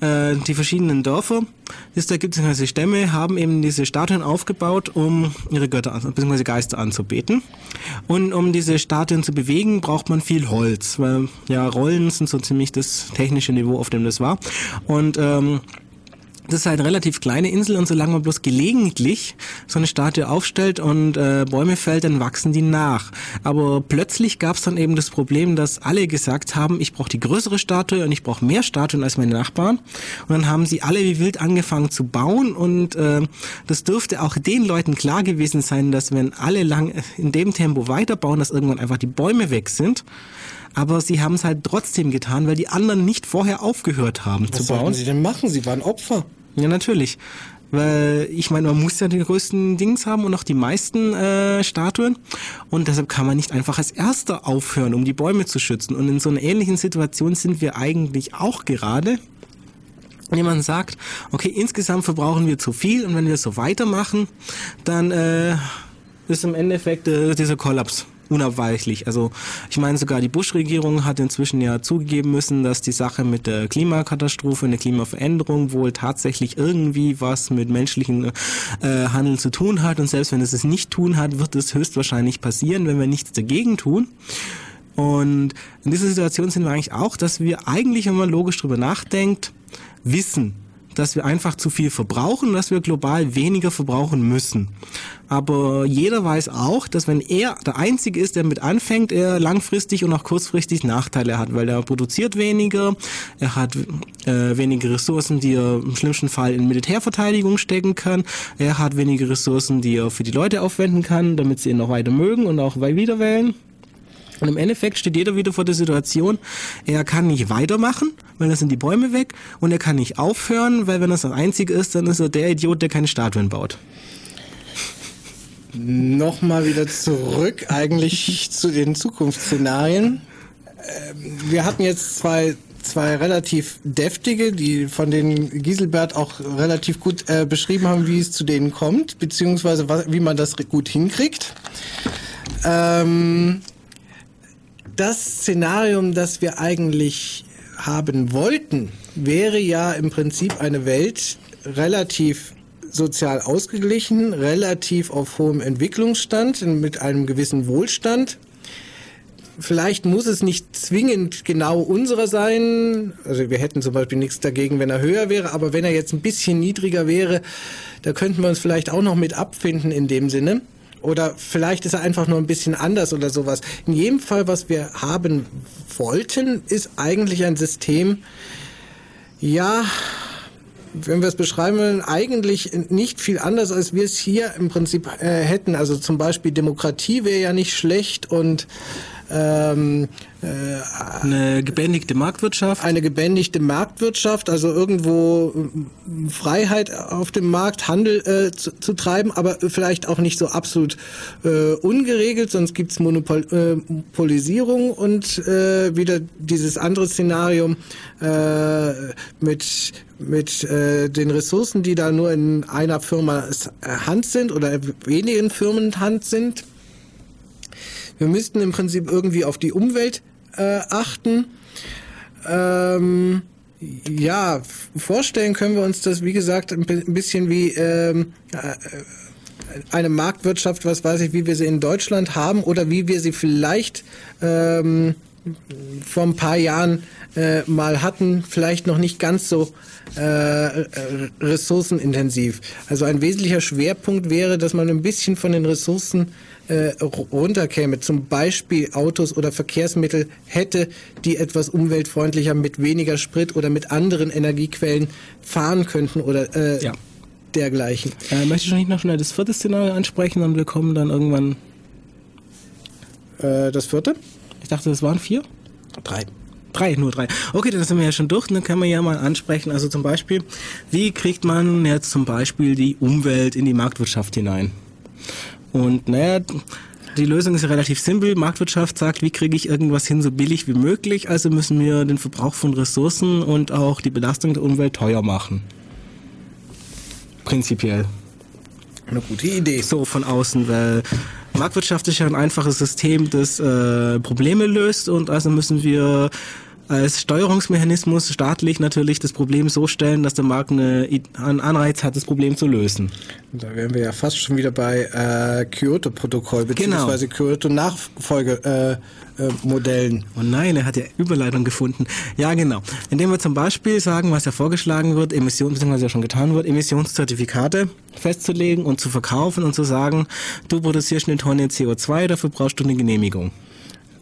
äh, die verschiedenen Dörfer, ist, da gibt es also Stämme, haben eben diese Statuen aufgebaut, um ihre Götter bzw. Geister anzubeten. Und um diese Statuen zu bewegen, braucht man viel Holz, weil ja Rollen sind so ziemlich das technische Niveau, auf dem das war. Und ähm, das ist halt eine relativ kleine Insel und solange man bloß gelegentlich so eine Statue aufstellt und äh, Bäume fällt, dann wachsen die nach. Aber plötzlich gab es dann eben das Problem, dass alle gesagt haben, ich brauche die größere Statue und ich brauche mehr Statuen als meine Nachbarn. Und dann haben sie alle wie wild angefangen zu bauen und äh, das dürfte auch den Leuten klar gewesen sein, dass wenn alle lang in dem Tempo weiterbauen, dass irgendwann einfach die Bäume weg sind aber sie haben es halt trotzdem getan, weil die anderen nicht vorher aufgehört haben Was zu bauen. Was sie denn machen? Sie waren Opfer. Ja, natürlich. Weil ich meine, man muss ja die größten Dings haben und auch die meisten äh, Statuen. Und deshalb kann man nicht einfach als Erster aufhören, um die Bäume zu schützen. Und in so einer ähnlichen Situation sind wir eigentlich auch gerade. Wenn man sagt, okay, insgesamt verbrauchen wir zu viel und wenn wir so weitermachen, dann äh, ist im Endeffekt äh, dieser Kollaps unabweichlich. Also ich meine, sogar die Bush-Regierung hat inzwischen ja zugegeben müssen, dass die Sache mit der Klimakatastrophe und der Klimaveränderung wohl tatsächlich irgendwie was mit menschlichen äh, Handeln zu tun hat. Und selbst wenn es es nicht tun hat, wird es höchstwahrscheinlich passieren, wenn wir nichts dagegen tun. Und in dieser Situation sind wir eigentlich auch, dass wir eigentlich, wenn man logisch drüber nachdenkt, wissen, dass wir einfach zu viel verbrauchen dass wir global weniger verbrauchen müssen. Aber jeder weiß auch, dass wenn er der Einzige ist, der mit anfängt, er langfristig und auch kurzfristig Nachteile hat, weil er produziert weniger, er hat äh, weniger Ressourcen, die er im schlimmsten Fall in Militärverteidigung stecken kann, er hat weniger Ressourcen, die er für die Leute aufwenden kann, damit sie ihn noch weiter mögen und auch wieder wählen. Und im Endeffekt steht jeder wieder vor der Situation, er kann nicht weitermachen, weil dann sind die Bäume weg und er kann nicht aufhören, weil wenn das das Einzige ist, dann ist er der Idiot, der keine Statuen baut. Nochmal wieder zurück eigentlich zu den Zukunftsszenarien. Ähm, wir hatten jetzt zwei zwei relativ deftige, die von denen Giselbert auch relativ gut äh, beschrieben haben, wie es zu denen kommt, beziehungsweise wie man das gut hinkriegt. Ähm, das Szenarium, das wir eigentlich haben wollten, wäre ja im Prinzip eine Welt relativ sozial ausgeglichen, relativ auf hohem Entwicklungsstand, mit einem gewissen Wohlstand. Vielleicht muss es nicht zwingend genau unserer sein. Also wir hätten zum Beispiel nichts dagegen, wenn er höher wäre, aber wenn er jetzt ein bisschen niedriger wäre, da könnten wir uns vielleicht auch noch mit abfinden in dem Sinne. Oder vielleicht ist er einfach nur ein bisschen anders oder sowas. In jedem Fall, was wir haben wollten, ist eigentlich ein System, ja, wenn wir es beschreiben wollen, eigentlich nicht viel anders, als wir es hier im Prinzip äh, hätten. Also zum Beispiel Demokratie wäre ja nicht schlecht und ähm, äh, eine gebändigte Marktwirtschaft. Eine gebändigte Marktwirtschaft, also irgendwo äh, Freiheit auf dem Markt, Handel äh, zu, zu, treiben, aber vielleicht auch nicht so absolut äh, ungeregelt, sonst gibt's Monopolisierung äh, und äh, wieder dieses andere Szenario mit mit äh, den Ressourcen, die da nur in einer Firma Hand sind oder wenigen Firmen Hand sind. Wir müssten im Prinzip irgendwie auf die Umwelt äh, achten. Ähm, ja, vorstellen können wir uns das, wie gesagt, ein bisschen wie ähm, äh, eine Marktwirtschaft, was weiß ich, wie wir sie in Deutschland haben oder wie wir sie vielleicht ähm, vor ein paar Jahren äh, mal hatten, vielleicht noch nicht ganz so äh, ressourcenintensiv. Also ein wesentlicher Schwerpunkt wäre, dass man ein bisschen von den Ressourcen äh, runterkäme, zum Beispiel Autos oder Verkehrsmittel hätte, die etwas umweltfreundlicher mit weniger Sprit oder mit anderen Energiequellen fahren könnten oder äh, ja. dergleichen. Äh, möchte ich nicht noch schnell das vierte Szenario ansprechen und wir kommen dann irgendwann. Äh, das vierte? Ich dachte, das waren vier? Drei. Drei, nur drei. Okay, dann sind wir ja schon durch. Dann können wir ja mal ansprechen. Also zum Beispiel, wie kriegt man jetzt zum Beispiel die Umwelt in die Marktwirtschaft hinein? Und naja, die Lösung ist ja relativ simpel. Marktwirtschaft sagt, wie kriege ich irgendwas hin so billig wie möglich? Also müssen wir den Verbrauch von Ressourcen und auch die Belastung der Umwelt teuer machen. Prinzipiell. Eine gute Idee. So von außen, weil Marktwirtschaft ist ja ein einfaches System, das äh, Probleme löst und also müssen wir als Steuerungsmechanismus staatlich natürlich das Problem so stellen, dass der Markt eine, einen Anreiz hat, das Problem zu lösen. Da wären wir ja fast schon wieder bei äh, Kyoto-Protokoll beziehungsweise genau. Kyoto-Nachfolgemodellen. Äh, äh, oh nein, er hat ja Überleitung gefunden. Ja, genau. Indem wir zum Beispiel sagen, was ja vorgeschlagen wird, Emissionen, beziehungsweise ja schon getan wird, Emissionszertifikate festzulegen und zu verkaufen und zu sagen, du produzierst eine Tonne CO2, dafür brauchst du eine Genehmigung.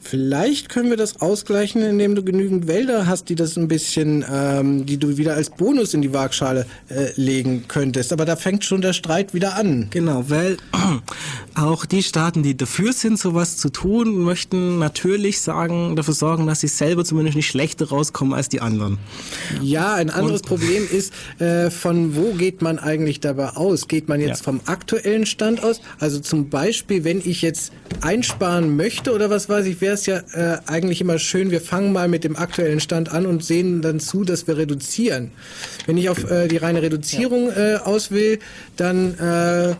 Vielleicht können wir das ausgleichen, indem du genügend Wälder hast, die das ein bisschen, ähm, die du wieder als Bonus in die Waagschale äh, legen könntest. Aber da fängt schon der Streit wieder an. Genau, weil [clears throat] auch die Staaten, die dafür sind, sowas zu tun, möchten natürlich sagen, dafür sorgen, dass sie selber zumindest nicht schlechter rauskommen als die anderen. Ja, ein anderes Und, Problem ist, äh, von wo geht man eigentlich dabei aus? Geht man jetzt ja. vom aktuellen Stand aus? Also zum Beispiel, wenn ich jetzt einsparen möchte oder was weiß ich, wäre es ja äh, eigentlich immer schön, wir fangen mal mit dem aktuellen Stand an und sehen dann zu, dass wir reduzieren. Wenn ich auf äh, die reine Reduzierung äh, aus will, dann äh,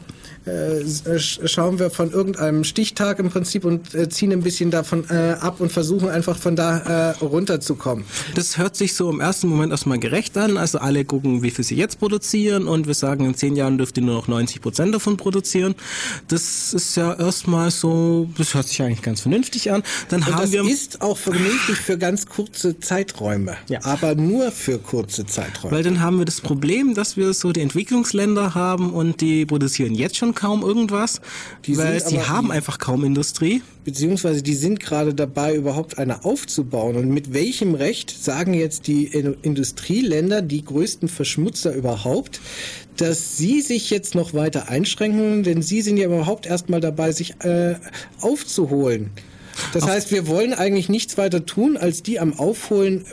schauen wir von irgendeinem Stichtag im Prinzip und äh, ziehen ein bisschen davon äh, ab und versuchen einfach von da äh, runterzukommen. Das hört sich so im ersten Moment erstmal gerecht an. Also alle gucken, wie viel sie jetzt produzieren und wir sagen, in zehn Jahren dürft ihr nur noch 90 Prozent davon produzieren. Das ist ja erstmal so, das hört sich eigentlich ganz vernünftig an. Dann und haben das wir ist auch vernünftig für ganz kurze Zeiträume, ja. aber nur für kurze Zeiträume. Weil dann haben wir das Problem, dass wir so die Entwicklungsländer haben und die produzieren jetzt schon kaum irgendwas, die weil sie haben einfach kaum Industrie. Beziehungsweise die sind gerade dabei, überhaupt eine aufzubauen. Und mit welchem Recht sagen jetzt die Industrieländer, die größten Verschmutzer überhaupt, dass sie sich jetzt noch weiter einschränken, denn sie sind ja überhaupt erstmal dabei, sich äh, aufzuholen. Das heißt, wir wollen eigentlich nichts weiter tun, als die am Aufholen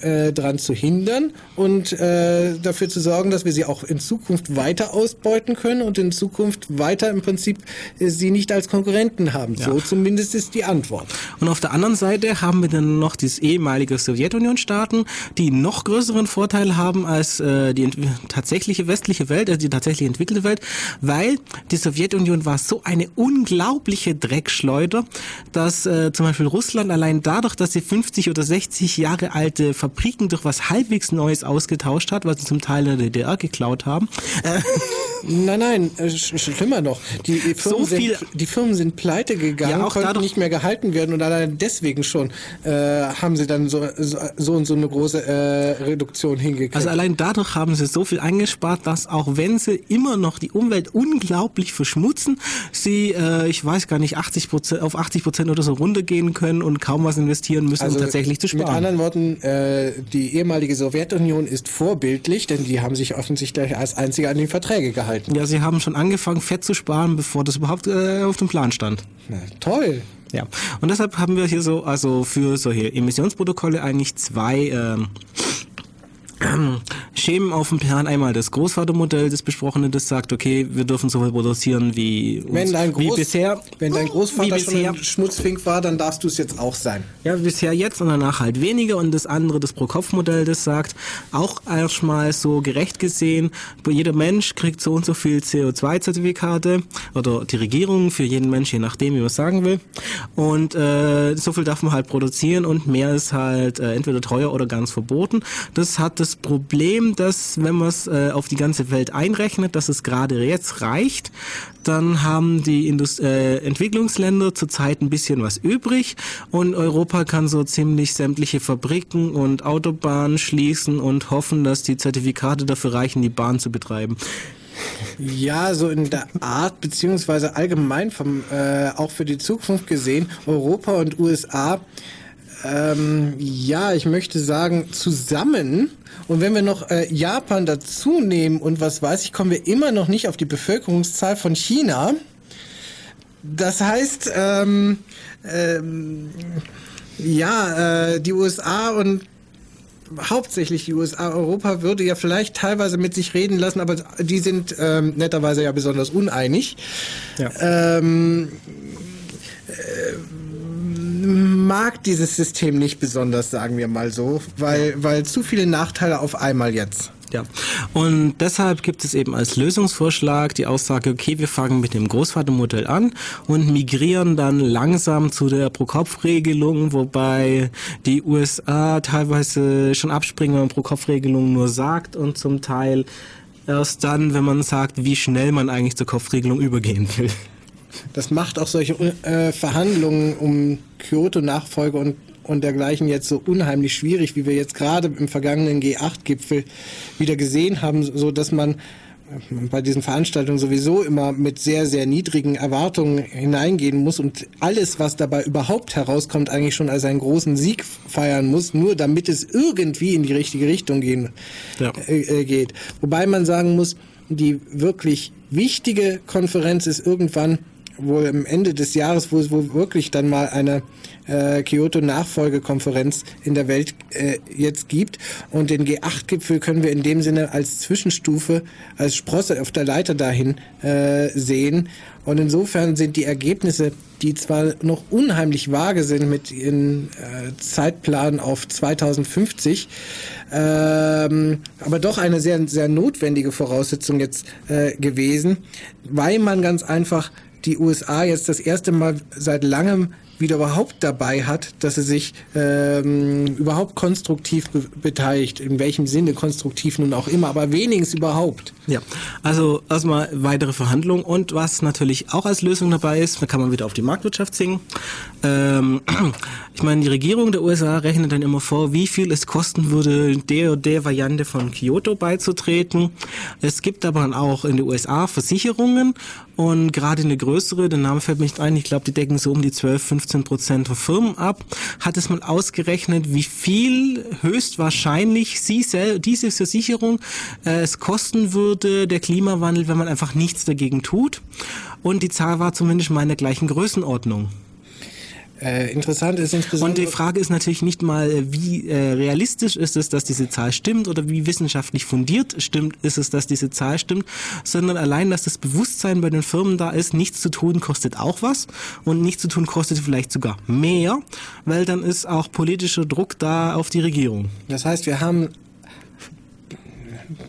äh, dran zu hindern und äh, dafür zu sorgen, dass wir sie auch in Zukunft weiter ausbeuten können und in Zukunft weiter im Prinzip äh, sie nicht als Konkurrenten haben. Ja. So zumindest ist die Antwort. Und auf der anderen Seite haben wir dann noch die ehemalige Sowjetunion-Staaten, die noch größeren Vorteil haben als äh, die tatsächliche westliche Welt, also die tatsächlich entwickelte Welt, weil die Sowjetunion war so eine unglaubliche Dreckschleuder, dass äh, zum Beispiel Russland allein dadurch, dass sie 50 oder 60 Jahre alte Fabriken durch was halbwegs Neues ausgetauscht hat, was sie zum Teil in der DDR geklaut haben. Äh, [laughs] nein, nein, äh, schlimmer noch. Die, die, Firmen, so sind, die Firmen sind pleite gegangen, ja, auch konnten dadurch, nicht mehr gehalten werden und allein deswegen schon äh, haben sie dann so, so und so eine große äh, Reduktion hingekriegt. Also allein dadurch haben sie so viel eingespart, dass auch wenn sie immer noch die Umwelt unglaublich verschmutzen, sie, äh, ich weiß gar nicht, 80 Prozent, auf 80 Prozent oder so runtergehen können und kaum was investieren müssen, also um tatsächlich zu sparen. Mit anderen Worten, äh, die ehemalige Sowjetunion ist vorbildlich, denn die haben sich offensichtlich als einzige an die Verträge gehalten. Ja, sie haben schon angefangen, Fett zu sparen, bevor das überhaupt äh, auf dem Plan stand. Na, toll. Ja, und deshalb haben wir hier so, also für solche Emissionsprotokolle eigentlich zwei ähm, [clears throat] Schemen auf dem Plan einmal das Großvatermodell, das besprochene, das sagt, okay, wir dürfen so viel produzieren wie, uns, wenn dein Groß, wie bisher. Wenn dein Großvater bisher, schon ein Schmutzfink war, dann darfst du es jetzt auch sein. Ja, bisher jetzt und danach halt weniger. Und das andere, das Pro-Kopf-Modell, das sagt, auch erstmal so gerecht gesehen, jeder Mensch kriegt so und so viel CO2-Zertifikate oder die Regierung für jeden Mensch, je nachdem, wie man sagen will. Und äh, so viel darf man halt produzieren und mehr ist halt äh, entweder teuer oder ganz verboten. Das hat das Problem, dass wenn man es äh, auf die ganze Welt einrechnet, dass es gerade jetzt reicht, dann haben die Indust äh, Entwicklungsländer zurzeit ein bisschen was übrig und Europa kann so ziemlich sämtliche Fabriken und Autobahnen schließen und hoffen, dass die Zertifikate dafür reichen, die Bahn zu betreiben. Ja, so in der Art, beziehungsweise allgemein vom, äh, auch für die Zukunft gesehen, Europa und USA ähm, ja, ich möchte sagen, zusammen. Und wenn wir noch äh, Japan dazu nehmen und was weiß ich, kommen wir immer noch nicht auf die Bevölkerungszahl von China. Das heißt, ähm, ähm, ja, äh, die USA und hauptsächlich die USA, Europa würde ja vielleicht teilweise mit sich reden lassen, aber die sind ähm, netterweise ja besonders uneinig. Ja. Ähm, äh, mag dieses System nicht besonders, sagen wir mal so, weil, weil zu viele Nachteile auf einmal jetzt. Ja, und deshalb gibt es eben als Lösungsvorschlag die Aussage, okay, wir fangen mit dem Großvatermodell an und migrieren dann langsam zu der Pro-Kopf-Regelung, wobei die USA teilweise schon abspringen, wenn man Pro-Kopf-Regelung nur sagt und zum Teil erst dann, wenn man sagt, wie schnell man eigentlich zur Kopfregelung übergehen will. Das macht auch solche äh, Verhandlungen um Kyoto-Nachfolge und, und dergleichen jetzt so unheimlich schwierig, wie wir jetzt gerade im vergangenen G8-Gipfel wieder gesehen haben, so dass man äh, bei diesen Veranstaltungen sowieso immer mit sehr, sehr niedrigen Erwartungen hineingehen muss und alles, was dabei überhaupt herauskommt, eigentlich schon als einen großen Sieg feiern muss, nur damit es irgendwie in die richtige Richtung gehen, ja. äh, äh geht. Wobei man sagen muss, die wirklich wichtige Konferenz ist irgendwann wohl am Ende des Jahres, wo es wohl wirklich dann mal eine äh, Kyoto-Nachfolgekonferenz in der Welt äh, jetzt gibt. Und den G8-Gipfel können wir in dem Sinne als Zwischenstufe, als Sprosse auf der Leiter dahin äh, sehen. Und insofern sind die Ergebnisse, die zwar noch unheimlich vage sind mit ihren äh, Zeitplan auf 2050, ähm, aber doch eine sehr, sehr notwendige Voraussetzung jetzt äh, gewesen, weil man ganz einfach die USA jetzt das erste Mal seit langem wieder überhaupt dabei hat, dass sie sich ähm, überhaupt konstruktiv be beteiligt. In welchem Sinne konstruktiv nun auch immer, aber wenigstens überhaupt. Ja, also erstmal weitere Verhandlungen und was natürlich auch als Lösung dabei ist, da kann man wieder auf die Marktwirtschaft singen. Ähm, [clears throat] ich meine, die Regierung der USA rechnet dann immer vor, wie viel es kosten würde, der oder der Variante von Kyoto beizutreten. Es gibt aber auch in den USA Versicherungen und gerade eine größere, der Name fällt mir nicht ein, ich glaube, die decken so um die 12, 15 Prozent der Firmen ab, hat es mal ausgerechnet, wie viel höchstwahrscheinlich sie diese Versicherung äh, es kosten würde, der Klimawandel, wenn man einfach nichts dagegen tut. Und die Zahl war zumindest mal in der gleichen Größenordnung. Äh, interessant ist insbesondere. Und die Frage ist natürlich nicht mal, äh, wie äh, realistisch ist es, dass diese Zahl stimmt oder wie wissenschaftlich fundiert stimmt ist es, dass diese Zahl stimmt, sondern allein, dass das Bewusstsein bei den Firmen da ist, nichts zu tun kostet auch was und nichts zu tun kostet vielleicht sogar mehr, weil dann ist auch politischer Druck da auf die Regierung. Das heißt, wir haben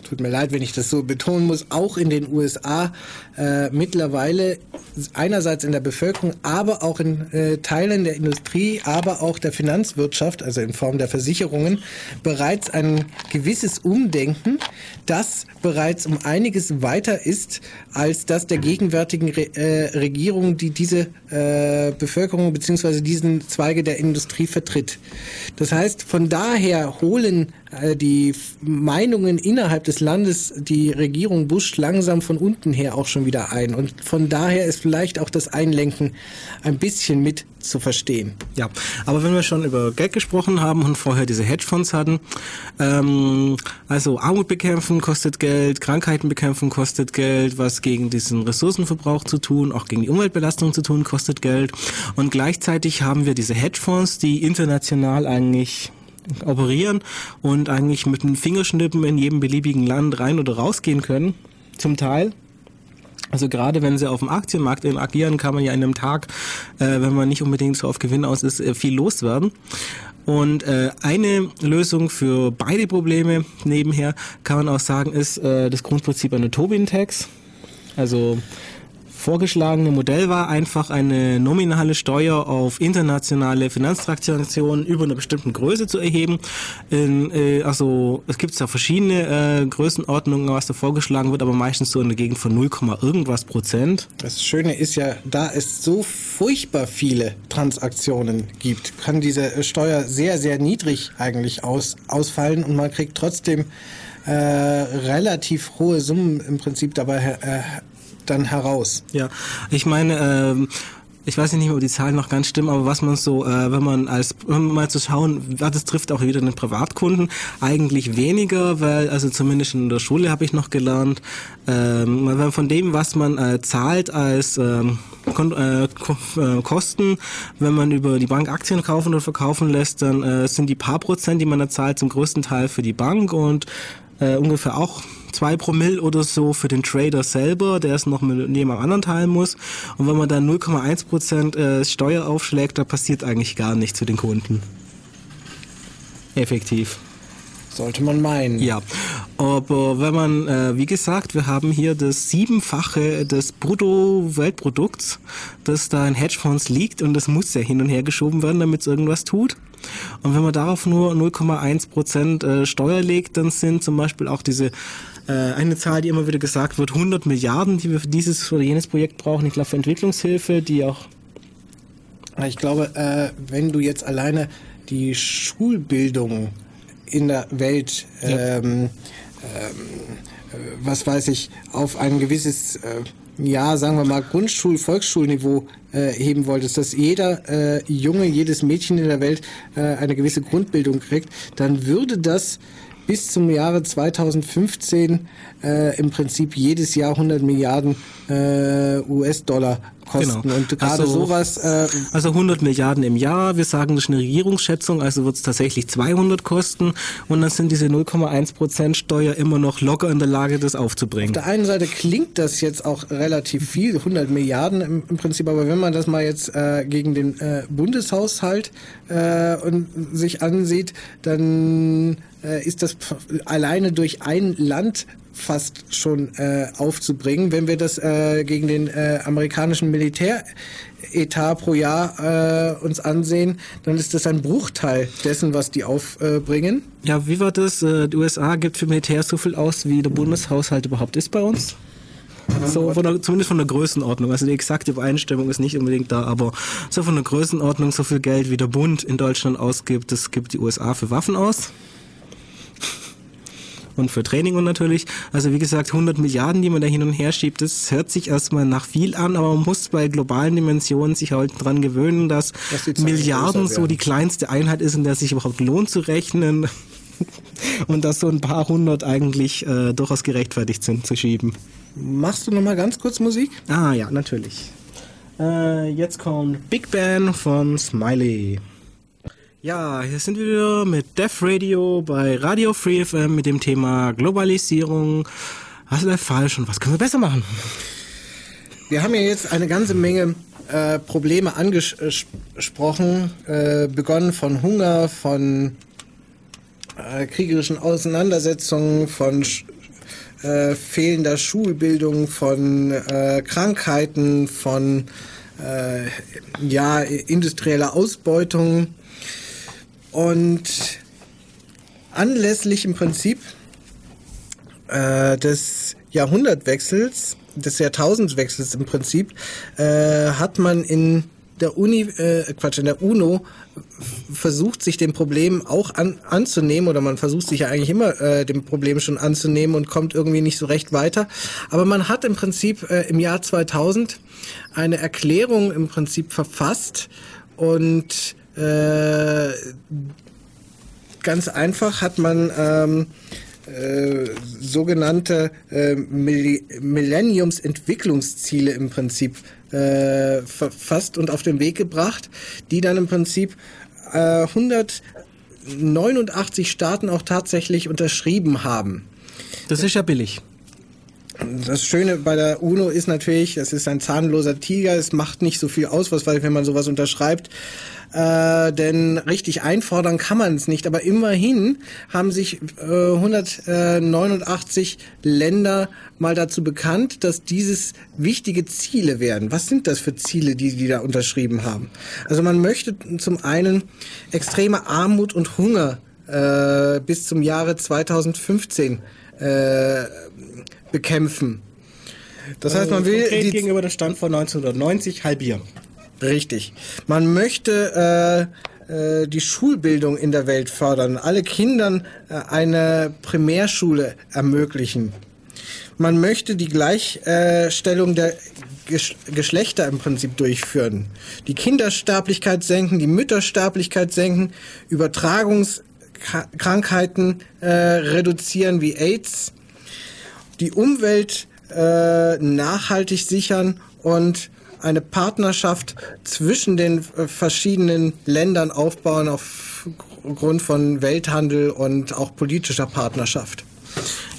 tut mir leid, wenn ich das so betonen muss, auch in den USA äh, mittlerweile einerseits in der Bevölkerung, aber auch in äh, Teilen der Industrie, aber auch der Finanzwirtschaft, also in Form der Versicherungen, bereits ein gewisses Umdenken, das bereits um einiges weiter ist als das der gegenwärtigen Re äh, Regierung, die diese äh, Bevölkerung bzw. diesen Zweige der Industrie vertritt. Das heißt, von daher holen die Meinungen innerhalb des Landes die Regierung Bush langsam von unten her auch schon wieder ein. Und von daher ist vielleicht auch das Einlenken ein bisschen mit zu verstehen. Ja, aber wenn wir schon über Geld gesprochen haben und vorher diese Hedgefonds hatten, ähm, also Armut bekämpfen kostet Geld, Krankheiten bekämpfen kostet Geld, was gegen diesen Ressourcenverbrauch zu tun, auch gegen die Umweltbelastung zu tun, kostet Geld. Und gleichzeitig haben wir diese Hedgefonds, die international eigentlich operieren und eigentlich mit einem Fingerschnippen in jedem beliebigen Land rein oder rausgehen können, zum Teil. Also gerade wenn sie auf dem Aktienmarkt agieren, kann man ja in einem Tag, äh, wenn man nicht unbedingt so auf Gewinn aus ist, äh, viel loswerden. Und äh, eine Lösung für beide Probleme nebenher kann man auch sagen, ist äh, das Grundprinzip einer Tobin-Tax. Also vorgeschlagene Modell war einfach eine nominale Steuer auf internationale Finanztransaktionen über einer bestimmten Größe zu erheben. In, äh, also es gibt ja verschiedene äh, Größenordnungen, was da vorgeschlagen wird, aber meistens so in der Gegend von 0, irgendwas Prozent. Das Schöne ist ja, da es so furchtbar viele Transaktionen gibt, kann diese Steuer sehr, sehr niedrig eigentlich aus, ausfallen und man kriegt trotzdem äh, relativ hohe Summen im Prinzip dabei äh, dann heraus. Ja, ich meine, ähm, ich weiß nicht, ob die Zahlen noch ganz stimmen, aber was man so, äh, wenn man als, wenn man mal zu schauen, das trifft auch wieder den Privatkunden, eigentlich weniger, weil, also zumindest in der Schule habe ich noch gelernt, ähm, von dem, was man äh, zahlt als ähm, Kon äh, äh, Kosten, wenn man über die Bank Aktien kaufen oder verkaufen lässt, dann äh, sind die paar Prozent, die man da zahlt, zum größten Teil für die Bank und äh, ungefähr auch zwei Promille oder so für den Trader selber, der es noch mit jemand anderen teilen muss. Und wenn man dann 0,1 Prozent äh, Steuer aufschlägt, da passiert eigentlich gar nichts für den Kunden. Effektiv. Sollte man meinen. Ja, aber wenn man, äh, wie gesagt, wir haben hier das Siebenfache des Brutto-Weltprodukts, das da in Hedgefonds liegt und das muss ja hin und her geschoben werden, damit es irgendwas tut. Und wenn man darauf nur 0,1 Prozent äh, Steuer legt, dann sind zum Beispiel auch diese eine Zahl, die immer wieder gesagt wird, 100 Milliarden, die wir für dieses oder jenes Projekt brauchen. Ich glaube für Entwicklungshilfe, die auch. Ich glaube, äh, wenn du jetzt alleine die Schulbildung in der Welt ja. ähm, ähm, äh, was weiß ich, auf ein gewisses äh, ja, sagen wir mal, Grundschul-, Volksschulniveau äh, heben wolltest, dass jeder äh, Junge, jedes Mädchen in der Welt äh, eine gewisse Grundbildung kriegt, dann würde das bis zum Jahre 2015 äh, im Prinzip jedes Jahr 100 Milliarden äh, US-Dollar kosten. Genau. Und gerade also, sowas. Äh, also 100 Milliarden im Jahr. Wir sagen, das ist eine Regierungsschätzung, also wird es tatsächlich 200 kosten. Und dann sind diese 0,1 Prozent Steuer immer noch locker in der Lage, das aufzubringen. Auf der einen Seite klingt das jetzt auch relativ viel, 100 Milliarden im, im Prinzip. Aber wenn man das mal jetzt äh, gegen den äh, Bundeshaushalt äh, und sich ansieht, dann äh, ist das alleine durch ein Land fast schon äh, aufzubringen. Wenn wir das äh, gegen den äh, amerikanischen Militäretat pro Jahr äh, uns ansehen, dann ist das ein Bruchteil dessen, was die aufbringen. ja, wie war das? Äh, die USA gibt für Militär so viel aus, wie der Bundeshaushalt überhaupt ist bei uns? So von der, zumindest von der Größenordnung. Also die exakte Übereinstimmung ist nicht unbedingt da, aber so von der Größenordnung, so viel Geld wie der Bund in Deutschland ausgibt, das gibt die USA für Waffen aus und für Training und natürlich. Also wie gesagt, 100 Milliarden, die man da hin und her schiebt, das hört sich erstmal nach viel an, aber man muss bei globalen Dimensionen sich halt dran gewöhnen, dass Milliarden so die kleinste Einheit ist, in der sich überhaupt lohnt zu rechnen. [laughs] und dass so ein paar hundert eigentlich äh, durchaus gerechtfertigt sind zu schieben. Machst du noch mal ganz kurz Musik? Ah ja, natürlich. Äh, jetzt kommt Big Band von Smiley. Ja, hier sind wir wieder mit Def Radio bei Radio Free FM mit dem Thema Globalisierung. Was ist falsch und was können wir besser machen? Wir haben ja jetzt eine ganze Menge äh, Probleme angesprochen, äh, begonnen von Hunger, von äh, kriegerischen Auseinandersetzungen, von äh, fehlender Schulbildung, von äh, Krankheiten, von äh, ja, industrieller Ausbeutung. Und anlässlich im Prinzip äh, des Jahrhundertwechsels, des Jahrtausendwechsels im Prinzip, äh, hat man in der Uni, äh, Quatsch, in der UNO versucht sich dem Problem auch an, anzunehmen oder man versucht sich ja eigentlich immer äh, dem Problem schon anzunehmen und kommt irgendwie nicht so recht weiter. Aber man hat im Prinzip äh, im Jahr 2000 eine Erklärung im Prinzip verfasst und äh, ganz einfach hat man ähm, äh, sogenannte äh, Millenniumsentwicklungsziele im Prinzip äh, verfasst und auf den Weg gebracht, die dann im Prinzip äh, 189 Staaten auch tatsächlich unterschrieben haben. Das ist ja billig. Das Schöne bei der UNO ist natürlich, es ist ein zahnloser Tiger, es macht nicht so viel aus, was, weil wenn man sowas unterschreibt. Äh, denn richtig einfordern kann man es nicht. Aber immerhin haben sich äh, 189 Länder mal dazu bekannt, dass dieses wichtige Ziele werden. Was sind das für Ziele, die die da unterschrieben haben? Also man möchte zum einen extreme Armut und Hunger äh, bis zum Jahre 2015 äh, bekämpfen. Das heißt, man will die gegenüber der Stand von 1990 halbieren. Richtig. Man möchte äh, äh, die Schulbildung in der Welt fördern, alle Kindern äh, eine Primärschule ermöglichen. Man möchte die Gleichstellung der Geschlechter im Prinzip durchführen. Die Kindersterblichkeit senken, die Müttersterblichkeit senken, Übertragungskrankheiten äh, reduzieren wie AIDS, die Umwelt äh, nachhaltig sichern und eine Partnerschaft zwischen den äh, verschiedenen Ländern aufbauen aufgrund von Welthandel und auch politischer Partnerschaft.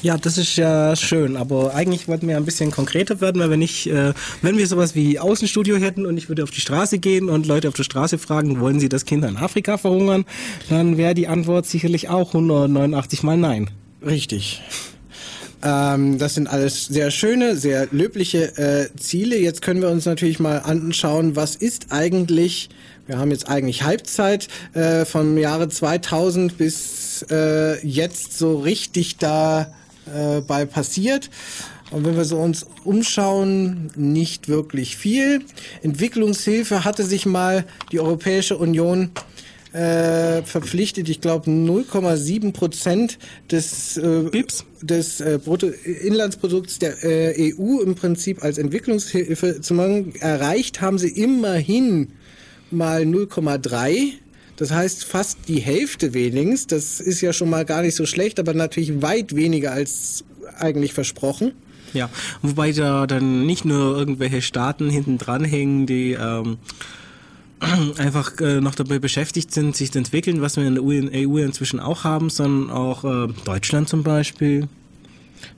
Ja, das ist ja schön, aber eigentlich wollten wir ein bisschen konkreter werden, weil wenn ich, äh, wenn wir sowas wie Außenstudio hätten und ich würde auf die Straße gehen und Leute auf der Straße fragen, wollen sie, dass Kinder in Afrika verhungern, dann wäre die Antwort sicherlich auch 189 mal nein. Richtig. Ähm, das sind alles sehr schöne, sehr löbliche äh, Ziele. Jetzt können wir uns natürlich mal anschauen, was ist eigentlich, wir haben jetzt eigentlich Halbzeit äh, vom Jahre 2000 bis äh, jetzt so richtig da äh, passiert. Und wenn wir so uns umschauen, nicht wirklich viel. Entwicklungshilfe hatte sich mal die Europäische Union äh, verpflichtet, ich glaube 0,7 Prozent des, äh, Bips. des äh, Bruttoinlandsprodukts der äh, EU im Prinzip als Entwicklungshilfe zu machen. Erreicht haben sie immerhin mal 0,3. Das heißt fast die Hälfte wenigstens. Das ist ja schon mal gar nicht so schlecht, aber natürlich weit weniger als eigentlich versprochen. Ja, wobei da dann nicht nur irgendwelche Staaten hinten dran hängen, die ähm, [clears throat] einfach äh, noch dabei beschäftigt sind, sich zu entwickeln, was wir in der EU inzwischen auch haben, sondern auch äh, Deutschland zum Beispiel.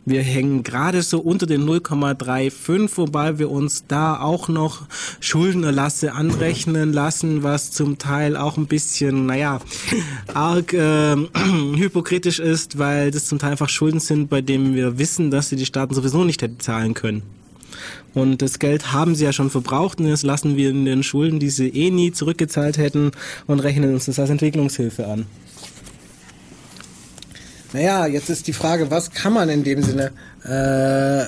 Wir hängen gerade so unter den 0,35, wobei wir uns da auch noch Schuldenerlasse anrechnen lassen, was zum Teil auch ein bisschen, naja, [laughs] arg äh, [clears throat] hypokritisch ist, weil das zum Teil einfach Schulden sind, bei denen wir wissen, dass sie die Staaten sowieso nicht hätten zahlen können. Und das Geld haben sie ja schon verbraucht und jetzt lassen wir in den Schulden, die sie eh nie zurückgezahlt hätten und rechnen uns das als Entwicklungshilfe an. Naja, jetzt ist die Frage, was kann man in dem Sinne äh,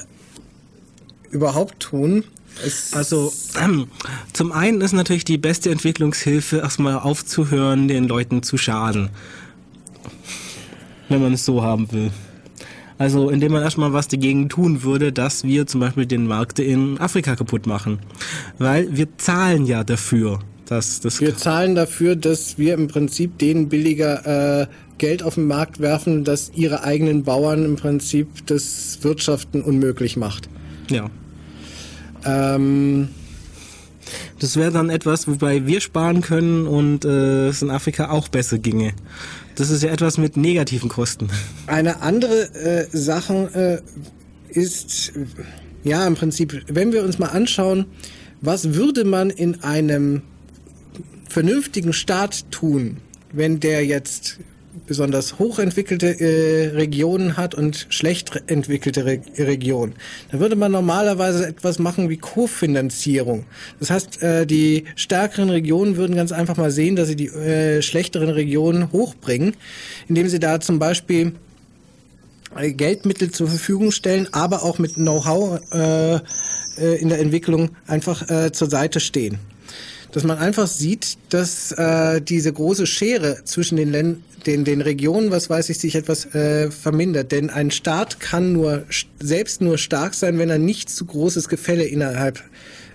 überhaupt tun? Es also ähm, [clears throat] zum einen ist natürlich die beste Entwicklungshilfe, erstmal aufzuhören, den Leuten zu schaden. Wenn man es so haben will. Also indem man erstmal was dagegen tun würde, dass wir zum Beispiel den Markt in Afrika kaputt machen. Weil wir zahlen ja dafür. Dass das wir zahlen dafür, dass wir im Prinzip denen billiger äh, Geld auf den Markt werfen, das ihre eigenen Bauern im Prinzip das Wirtschaften unmöglich macht. Ja. Ähm, das wäre dann etwas, wobei wir sparen können und äh, es in Afrika auch besser ginge. Das ist ja etwas mit negativen Kosten. Eine andere äh, Sache äh, ist, ja, im Prinzip, wenn wir uns mal anschauen, was würde man in einem vernünftigen Staat tun, wenn der jetzt besonders hochentwickelte äh, Regionen hat und schlecht entwickelte Re Regionen. Da würde man normalerweise etwas machen wie Kofinanzierung. Das heißt, äh, die stärkeren Regionen würden ganz einfach mal sehen, dass sie die äh, schlechteren Regionen hochbringen, indem sie da zum Beispiel äh, Geldmittel zur Verfügung stellen, aber auch mit Know-how äh, äh, in der Entwicklung einfach äh, zur Seite stehen. Dass man einfach sieht, dass äh, diese große Schere zwischen den, Ländern, den, den Regionen, was weiß ich, sich etwas äh, vermindert. Denn ein Staat kann nur selbst nur stark sein, wenn er nicht zu großes Gefälle innerhalb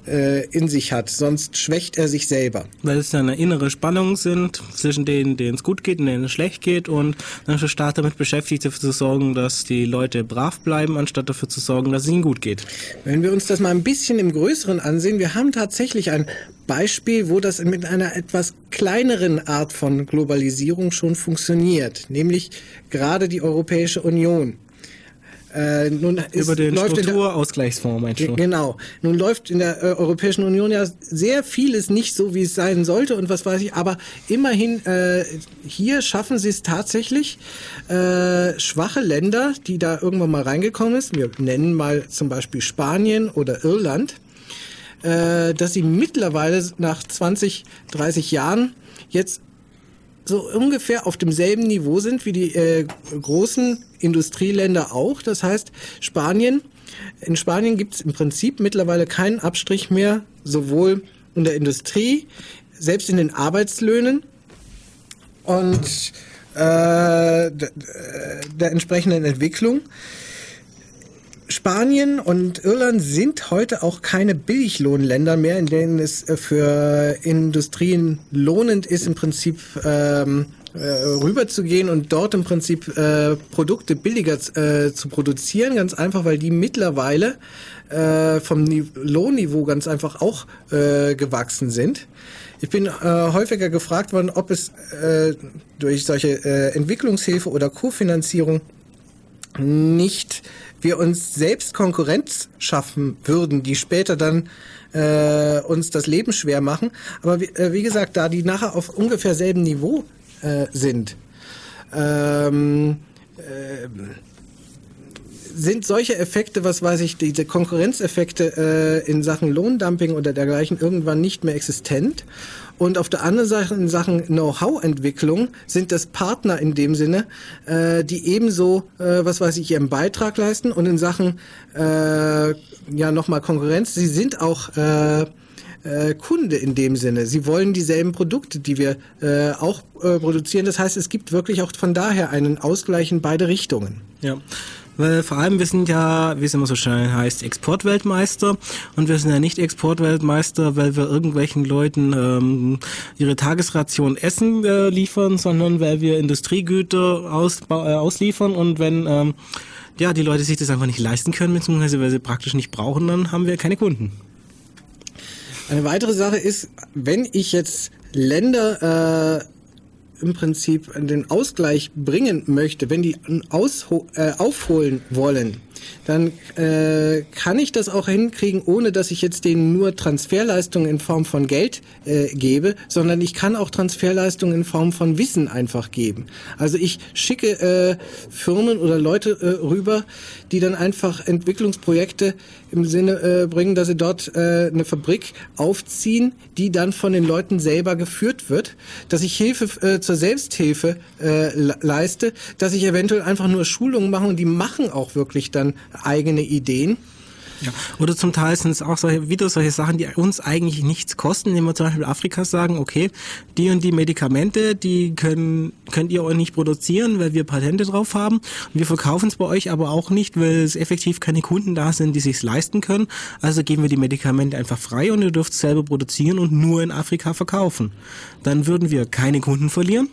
äh, in sich hat, sonst schwächt er sich selber. Weil es ja eine innere Spannung sind zwischen denen, denen es gut geht und denen es schlecht geht und dann ist der Staat damit beschäftigt, dafür zu sorgen, dass die Leute brav bleiben, anstatt dafür zu sorgen, dass es ihnen gut geht. Wenn wir uns das mal ein bisschen im Größeren ansehen, wir haben tatsächlich ein Beispiel, wo das mit einer etwas kleineren Art von Globalisierung schon funktioniert, nämlich gerade die Europäische Union. Äh, nun ist, Über den Strukturausgleichsfonds meinst du? Genau. Nun läuft in der äh, Europäischen Union ja sehr vieles nicht so, wie es sein sollte und was weiß ich, aber immerhin äh, hier schaffen sie es tatsächlich, äh, schwache Länder, die da irgendwann mal reingekommen ist, wir nennen mal zum Beispiel Spanien oder Irland, äh, dass sie mittlerweile nach 20, 30 Jahren jetzt so ungefähr auf demselben Niveau sind wie die äh, großen Industrieländer auch. Das heißt, Spanien, in Spanien gibt es im Prinzip mittlerweile keinen Abstrich mehr, sowohl in der Industrie, selbst in den Arbeitslöhnen und äh, der entsprechenden Entwicklung. Spanien und Irland sind heute auch keine Billiglohnländer mehr, in denen es äh, für Industrien lohnend ist, im Prinzip ähm, äh, rüberzugehen und dort im Prinzip äh, Produkte billiger äh, zu produzieren, ganz einfach, weil die mittlerweile äh, vom Lohnniveau ganz einfach auch äh, gewachsen sind. Ich bin äh, häufiger gefragt worden, ob es äh, durch solche äh, Entwicklungshilfe oder Kofinanzierung nicht wir uns selbst Konkurrenz schaffen würden, die später dann äh, uns das Leben schwer machen. Aber wie, äh, wie gesagt, da die nachher auf ungefähr selben Niveau äh, sind, ähm, äh, sind solche Effekte, was weiß ich, diese Konkurrenzeffekte äh, in Sachen Lohndumping oder dergleichen irgendwann nicht mehr existent. Und auf der anderen Seite in Sachen Know-how-Entwicklung sind das Partner in dem Sinne, äh, die ebenso, äh, was weiß ich, ihren Beitrag leisten und in Sachen äh, ja nochmal Konkurrenz, sie sind auch äh, äh, Kunde in dem Sinne. Sie wollen dieselben Produkte, die wir äh, auch äh, produzieren. Das heißt, es gibt wirklich auch von daher einen Ausgleich in beide Richtungen. Ja. Weil vor allem, wir sind ja, wie es immer so schön heißt, Exportweltmeister und wir sind ja nicht Exportweltmeister, weil wir irgendwelchen Leuten ähm, ihre Tagesration Essen äh, liefern, sondern weil wir Industriegüter aus, äh, ausliefern und wenn ähm, ja, die Leute sich das einfach nicht leisten können, beziehungsweise weil sie praktisch nicht brauchen, dann haben wir keine Kunden. Eine weitere Sache ist, wenn ich jetzt Länder äh, im Prinzip den Ausgleich bringen möchte, wenn die äh, aufholen wollen, dann äh, kann ich das auch hinkriegen, ohne dass ich jetzt denen nur Transferleistungen in Form von Geld äh, gebe, sondern ich kann auch Transferleistungen in Form von Wissen einfach geben. Also ich schicke äh, Firmen oder Leute äh, rüber, die dann einfach Entwicklungsprojekte im Sinne äh, bringen, dass sie dort äh, eine Fabrik aufziehen, die dann von den Leuten selber geführt wird, dass ich Hilfe äh, zur Selbsthilfe äh, leiste, dass ich eventuell einfach nur Schulungen mache und die machen auch wirklich dann eigene Ideen. Ja. Oder zum Teil sind es auch solche, wieder solche Sachen, die uns eigentlich nichts kosten, indem wir zum Beispiel Afrika sagen, okay, die und die Medikamente, die können, könnt ihr euch nicht produzieren, weil wir Patente drauf haben. Wir verkaufen es bei euch aber auch nicht, weil es effektiv keine Kunden da sind, die sich leisten können. Also geben wir die Medikamente einfach frei und ihr dürft es selber produzieren und nur in Afrika verkaufen. Dann würden wir keine Kunden verlieren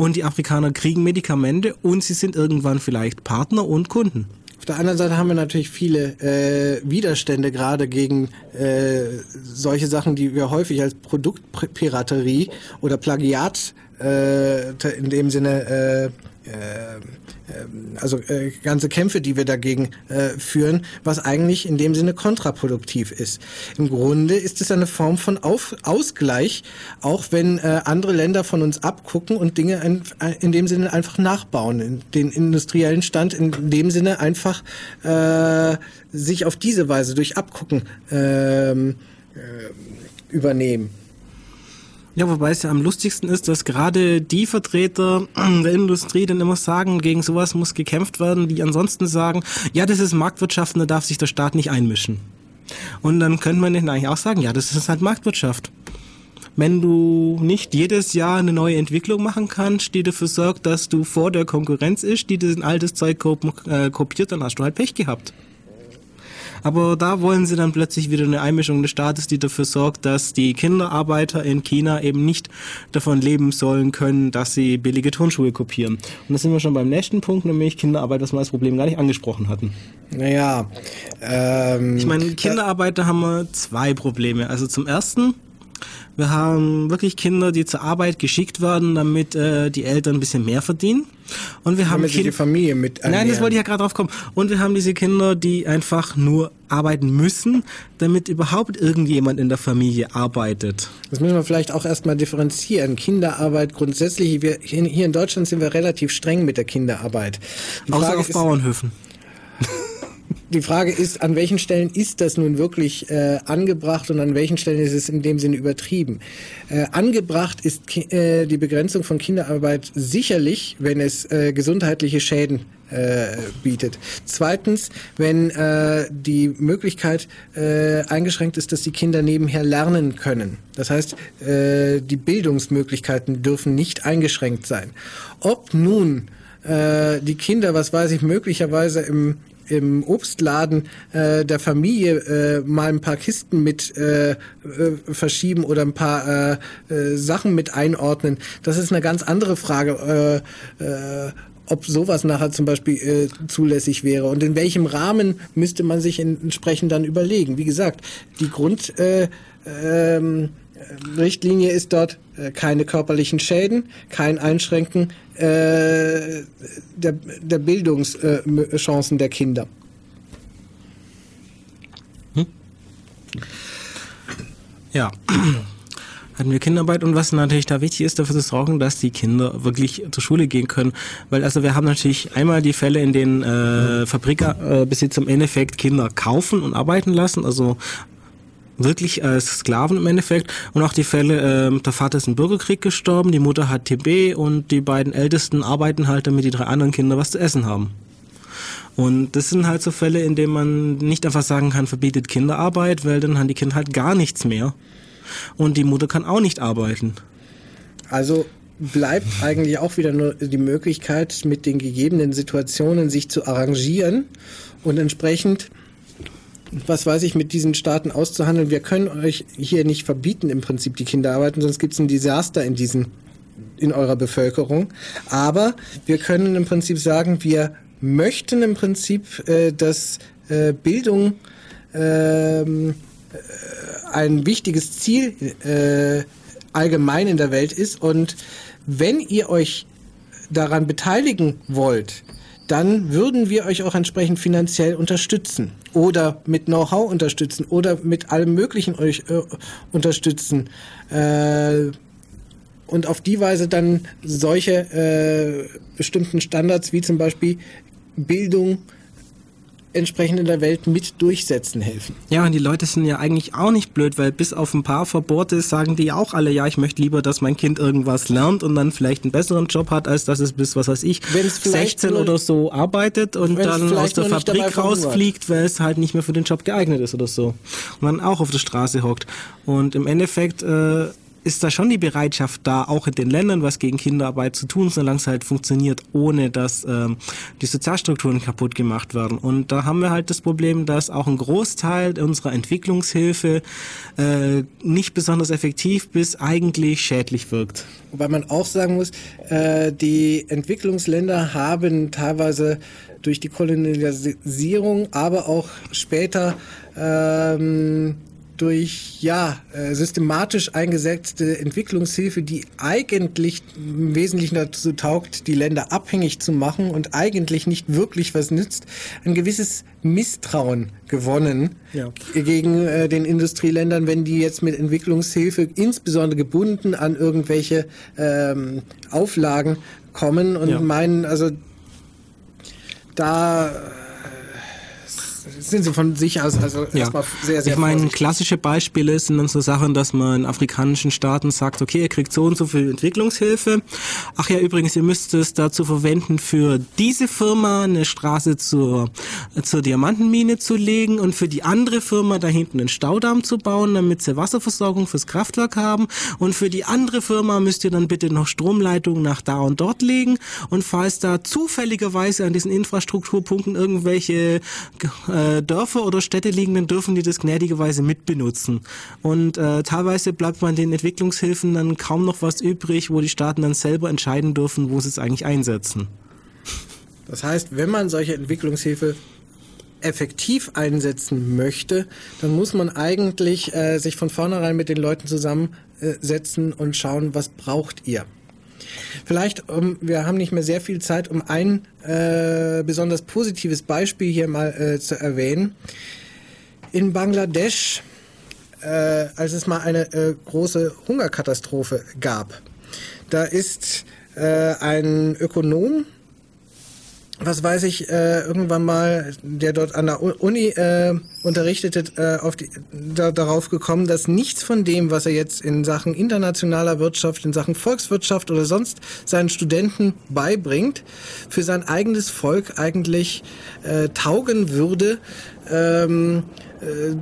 und die Afrikaner kriegen Medikamente und sie sind irgendwann vielleicht Partner und Kunden. Auf der anderen Seite haben wir natürlich viele äh, Widerstände gerade gegen äh, solche Sachen, die wir häufig als Produktpiraterie oder Plagiat äh, in dem Sinne äh, äh, also äh, ganze Kämpfe, die wir dagegen äh, führen, was eigentlich in dem Sinne kontraproduktiv ist. Im Grunde ist es eine Form von Auf Ausgleich, auch wenn äh, andere Länder von uns abgucken und Dinge in, in dem Sinne einfach nachbauen, den industriellen Stand in dem Sinne einfach äh, sich auf diese Weise durch Abgucken äh, äh, übernehmen. Ja, wobei es ja am lustigsten ist, dass gerade die Vertreter [clears throat] der Industrie dann immer sagen, gegen sowas muss gekämpft werden, die ansonsten sagen, ja, das ist Marktwirtschaft und da darf sich der Staat nicht einmischen. Und dann könnte man eigentlich auch sagen, ja, das ist halt Marktwirtschaft. Wenn du nicht jedes Jahr eine neue Entwicklung machen kannst, die dafür sorgt, dass du vor der Konkurrenz ist, die das altes Zeug äh, kopiert, dann hast du halt Pech gehabt. Aber da wollen sie dann plötzlich wieder eine Einmischung des Staates, die dafür sorgt, dass die Kinderarbeiter in China eben nicht davon leben sollen können, dass sie billige Turnschuhe kopieren. Und da sind wir schon beim nächsten Punkt, nämlich Kinderarbeit, was wir als Problem gar nicht angesprochen hatten. Naja, ähm, ich meine, Kinderarbeit, da haben wir zwei Probleme. Also zum ersten, wir haben wirklich Kinder, die zur Arbeit geschickt werden, damit äh, die Eltern ein bisschen mehr verdienen. Und wir haben Kinder, die Familie mit ernähren. Nein, das wollte ich ja gerade drauf kommen. Und wir haben diese Kinder, die einfach nur arbeiten müssen, damit überhaupt irgendjemand in der Familie arbeitet. Das müssen wir vielleicht auch erstmal differenzieren. Kinderarbeit grundsätzlich, wir, hier in Deutschland sind wir relativ streng mit der Kinderarbeit. Die Außer auf ist, Bauernhöfen. [laughs] die Frage ist, an welchen Stellen ist das nun wirklich äh, angebracht und an welchen Stellen ist es in dem Sinne übertrieben? Äh, angebracht ist äh, die Begrenzung von Kinderarbeit sicherlich, wenn es äh, gesundheitliche Schäden äh, bietet. Zweitens, wenn äh, die Möglichkeit äh, eingeschränkt ist, dass die Kinder nebenher lernen können. Das heißt, äh, die Bildungsmöglichkeiten dürfen nicht eingeschränkt sein. Ob nun äh, die Kinder, was weiß ich, möglicherweise im im Obstladen äh, der Familie äh, mal ein paar Kisten mit äh, äh, verschieben oder ein paar äh, äh, Sachen mit einordnen. Das ist eine ganz andere Frage. Ob sowas nachher zum Beispiel äh, zulässig wäre und in welchem Rahmen müsste man sich entsprechend dann überlegen. Wie gesagt, die Grund äh, ähm, ist dort äh, keine körperlichen Schäden, kein Einschränken äh, der, der Bildungschancen der Kinder. Hm? Ja, hatten wir Kinderarbeit und was natürlich da wichtig ist, dafür zu sorgen, dass die Kinder wirklich zur Schule gehen können. Weil also wir haben natürlich einmal die Fälle, in denen äh, Fabrikbesitzer äh, im Endeffekt Kinder kaufen und arbeiten lassen, also wirklich als Sklaven im Endeffekt. Und auch die Fälle, ähm, der Vater ist im Bürgerkrieg gestorben, die Mutter hat TB und die beiden Ältesten arbeiten halt, damit die drei anderen Kinder was zu essen haben. Und das sind halt so Fälle, in denen man nicht einfach sagen kann, verbietet Kinderarbeit, weil dann haben die Kinder halt gar nichts mehr. Und die Mutter kann auch nicht arbeiten. Also bleibt eigentlich auch wieder nur die Möglichkeit, mit den gegebenen Situationen sich zu arrangieren und entsprechend was weiß ich, mit diesen Staaten auszuhandeln. Wir können euch hier nicht verbieten, im Prinzip die Kinderarbeit, sonst gibt es ein Desaster in diesen, in eurer Bevölkerung. Aber wir können im Prinzip sagen, wir möchten im Prinzip, äh, dass äh, Bildung ähm, äh, ein wichtiges Ziel äh, allgemein in der Welt ist. Und wenn ihr euch daran beteiligen wollt, dann würden wir euch auch entsprechend finanziell unterstützen oder mit Know-how unterstützen oder mit allem Möglichen euch äh, unterstützen. Äh, und auf die Weise dann solche äh, bestimmten Standards wie zum Beispiel Bildung, entsprechend in der Welt mit durchsetzen helfen. Ja, und die Leute sind ja eigentlich auch nicht blöd, weil bis auf ein paar Verbote sagen die auch alle, ja, ich möchte lieber, dass mein Kind irgendwas lernt und dann vielleicht einen besseren Job hat, als dass es bis, was weiß ich, 16 oder so arbeitet und dann aus der Fabrik rausfliegt, weil es halt nicht mehr für den Job geeignet ist oder so. Und dann auch auf der Straße hockt. Und im Endeffekt äh, ist da schon die Bereitschaft da, auch in den Ländern was gegen Kinderarbeit zu tun, solange es halt funktioniert, ohne dass ähm, die Sozialstrukturen kaputt gemacht werden. Und da haben wir halt das Problem, dass auch ein Großteil unserer Entwicklungshilfe äh, nicht besonders effektiv bis eigentlich schädlich wirkt. Wobei man auch sagen muss, äh, die Entwicklungsländer haben teilweise durch die Kolonialisierung, aber auch später ähm, durch ja äh, systematisch eingesetzte Entwicklungshilfe, die eigentlich im Wesentlichen dazu taugt, die Länder abhängig zu machen und eigentlich nicht wirklich was nützt, ein gewisses Misstrauen gewonnen ja. gegen äh, den Industrieländern, wenn die jetzt mit Entwicklungshilfe insbesondere gebunden an irgendwelche ähm, Auflagen kommen und ja. meinen, also da sind sie von sich aus also ja. erstmal sehr, sehr Ich meine, klassische Beispiele sind dann so Sachen, dass man in afrikanischen Staaten sagt, okay, ihr kriegt so und so viel Entwicklungshilfe. Ach ja, übrigens, ihr müsst es dazu verwenden, für diese Firma eine Straße zur, zur Diamantenmine zu legen und für die andere Firma da hinten einen Staudamm zu bauen, damit sie Wasserversorgung fürs Kraftwerk haben. Und für die andere Firma müsst ihr dann bitte noch Stromleitungen nach da und dort legen. Und falls da zufälligerweise an diesen Infrastrukturpunkten irgendwelche äh, äh, Dörfer oder Städte liegen, dann dürfen die das gnädigerweise mitbenutzen. Und äh, teilweise bleibt man den Entwicklungshilfen dann kaum noch was übrig, wo die Staaten dann selber entscheiden dürfen, wo sie es eigentlich einsetzen. Das heißt, wenn man solche Entwicklungshilfe effektiv einsetzen möchte, dann muss man eigentlich äh, sich von vornherein mit den Leuten zusammensetzen und schauen, was braucht ihr. Vielleicht, um, wir haben nicht mehr sehr viel Zeit, um ein äh, besonders positives Beispiel hier mal äh, zu erwähnen. In Bangladesch, äh, als es mal eine äh, große Hungerkatastrophe gab, da ist äh, ein Ökonom was weiß ich, äh, irgendwann mal, der dort an der Uni äh, unterrichtete, äh, auf die, da, darauf gekommen, dass nichts von dem, was er jetzt in Sachen internationaler Wirtschaft, in Sachen Volkswirtschaft oder sonst seinen Studenten beibringt, für sein eigenes Volk eigentlich äh, taugen würde. Ähm, äh,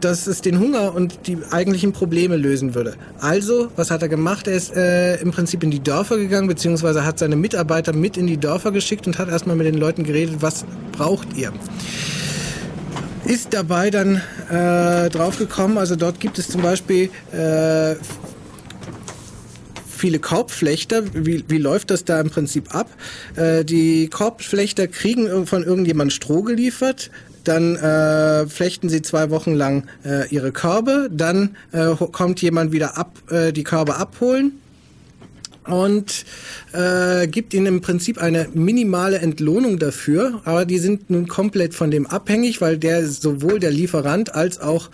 dass es den Hunger und die eigentlichen Probleme lösen würde. Also, was hat er gemacht? Er ist äh, im Prinzip in die Dörfer gegangen, beziehungsweise hat seine Mitarbeiter mit in die Dörfer geschickt und hat erstmal mit den Leuten geredet, was braucht ihr? Ist dabei dann äh, draufgekommen, also dort gibt es zum Beispiel äh, viele Korbflechter. Wie, wie läuft das da im Prinzip ab? Äh, die Korbflechter kriegen von irgendjemand Stroh geliefert, dann äh, flechten sie zwei Wochen lang äh, ihre Körbe, dann äh, kommt jemand wieder ab, äh, die Körbe abholen und äh, gibt ihnen im Prinzip eine minimale Entlohnung dafür, aber die sind nun komplett von dem abhängig, weil der sowohl der Lieferant als auch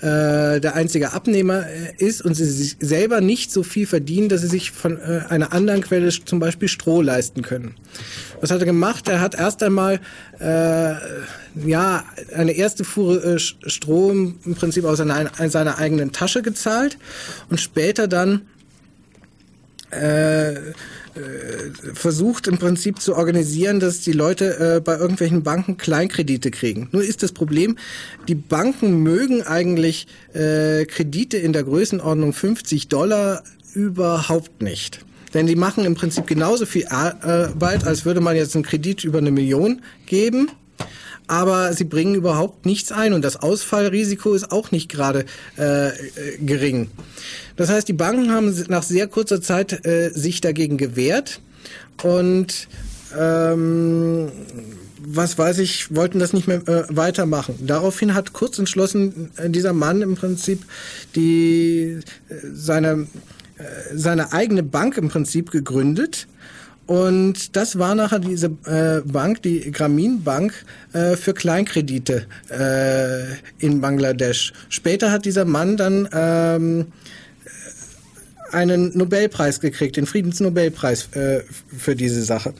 äh, der einzige Abnehmer äh, ist und sie sich selber nicht so viel verdienen, dass sie sich von äh, einer anderen Quelle zum Beispiel Stroh leisten können. Was hat er gemacht? Er hat erst einmal äh, ja eine erste Fuhre äh, Strom im Prinzip aus seiner, seiner eigenen Tasche gezahlt und später dann äh, äh, versucht im Prinzip zu organisieren, dass die Leute äh, bei irgendwelchen Banken Kleinkredite kriegen. Nur ist das Problem, die Banken mögen eigentlich äh, Kredite in der Größenordnung 50 Dollar überhaupt nicht. Denn die machen im Prinzip genauso viel Arbeit, als würde man jetzt einen Kredit über eine Million geben aber sie bringen überhaupt nichts ein und das Ausfallrisiko ist auch nicht gerade äh, gering. Das heißt, die Banken haben nach sehr kurzer Zeit äh, sich dagegen gewehrt und ähm, was weiß ich, wollten das nicht mehr äh, weitermachen. Daraufhin hat kurz entschlossen äh, dieser Mann im Prinzip die äh, seine äh, seine eigene Bank im Prinzip gegründet und das war nachher diese äh, Bank, die Grameen Bank, äh, für Kleinkredite äh, in Bangladesch. Später hat dieser Mann dann ähm, einen Nobelpreis gekriegt, den Friedensnobelpreis äh, für diese Sache.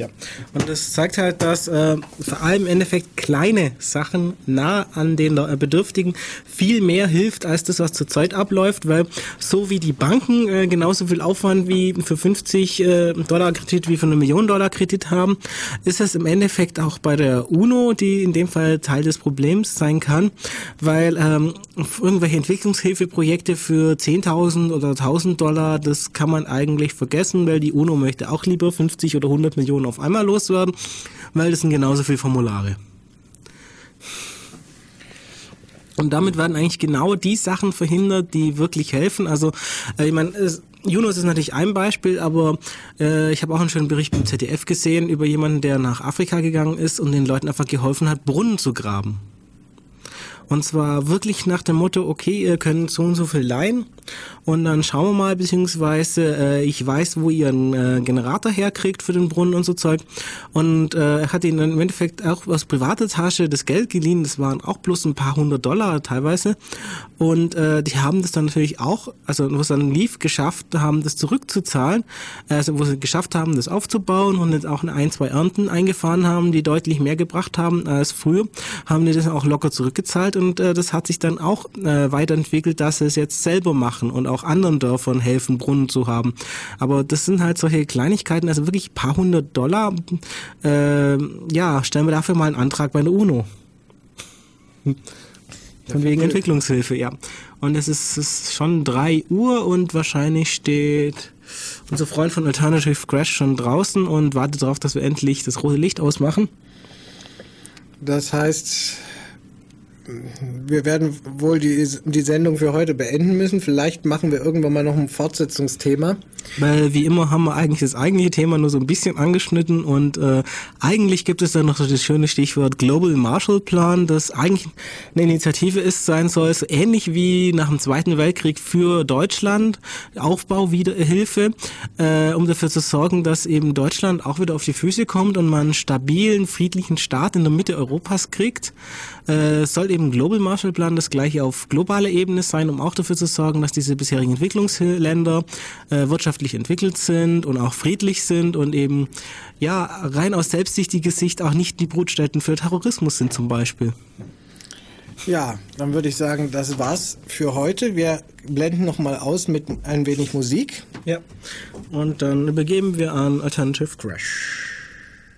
Ja. Und das zeigt halt, dass äh, vor allem im Endeffekt kleine Sachen nah an den äh, Bedürftigen viel mehr hilft als das, was zurzeit abläuft, weil so wie die Banken äh, genauso viel Aufwand wie für 50 äh, Dollar Kredit wie für eine Million Dollar Kredit haben, ist es im Endeffekt auch bei der UNO, die in dem Fall Teil des Problems sein kann, weil ähm, irgendwelche Entwicklungshilfeprojekte für 10.000 oder 1.000 Dollar, das kann man eigentlich vergessen, weil die UNO möchte auch lieber 50 oder 100 Millionen auf einmal loswerden, weil das sind genauso viele Formulare. Und damit werden eigentlich genau die Sachen verhindert, die wirklich helfen. Also, äh, ich meine, Yunus ist natürlich ein Beispiel, aber äh, ich habe auch einen schönen Bericht beim ZDF gesehen über jemanden, der nach Afrika gegangen ist und den Leuten einfach geholfen hat, Brunnen zu graben. Und zwar wirklich nach dem Motto, okay, ihr könnt so und so viel leihen und dann schauen wir mal, beziehungsweise äh, ich weiß, wo ihr einen äh, Generator herkriegt für den Brunnen und so Zeug. Und äh, er hat ihnen im Endeffekt auch aus privater Tasche das Geld geliehen, das waren auch bloß ein paar hundert Dollar teilweise. Und äh, die haben das dann natürlich auch, also wo es dann lief, geschafft haben, das zurückzuzahlen, also wo sie geschafft haben, das aufzubauen und jetzt auch ein, zwei Ernten eingefahren haben, die deutlich mehr gebracht haben als früher, haben die das auch locker zurückgezahlt und äh, das hat sich dann auch äh, weiterentwickelt, dass sie es jetzt selber machen und auch anderen Dörfern helfen, Brunnen zu haben. Aber das sind halt solche Kleinigkeiten, also wirklich paar hundert Dollar. Äh, ja, stellen wir dafür mal einen Antrag bei der UNO. Von wegen Entwicklungshilfe, ja. Und es ist, es ist schon drei Uhr und wahrscheinlich steht unser Freund von Alternative Crash schon draußen und wartet darauf, dass wir endlich das rote Licht ausmachen. Das heißt, wir werden wohl die, die Sendung für heute beenden müssen. Vielleicht machen wir irgendwann mal noch ein Fortsetzungsthema. Weil wie immer haben wir eigentlich das eigentliche Thema nur so ein bisschen angeschnitten und äh, eigentlich gibt es dann noch so das schöne Stichwort Global Marshall Plan, das eigentlich eine Initiative ist, sein soll, so ähnlich wie nach dem Zweiten Weltkrieg für Deutschland, Aufbau, wieder Hilfe, äh, um dafür zu sorgen, dass eben Deutschland auch wieder auf die Füße kommt und man einen stabilen, friedlichen Staat in der Mitte Europas kriegt. Äh, soll eben Global Marshall Plan das gleiche auf globaler Ebene sein, um auch dafür zu sorgen, dass diese bisherigen Entwicklungsländer äh, wirtschaftlich entwickelt sind und auch friedlich sind und eben ja rein aus selbstsichtiger Sicht auch nicht die Brutstätten für Terrorismus sind zum Beispiel. Ja, dann würde ich sagen, das war's für heute. Wir blenden noch mal aus mit ein wenig Musik. Ja. Und dann übergeben wir an Alternative Crash.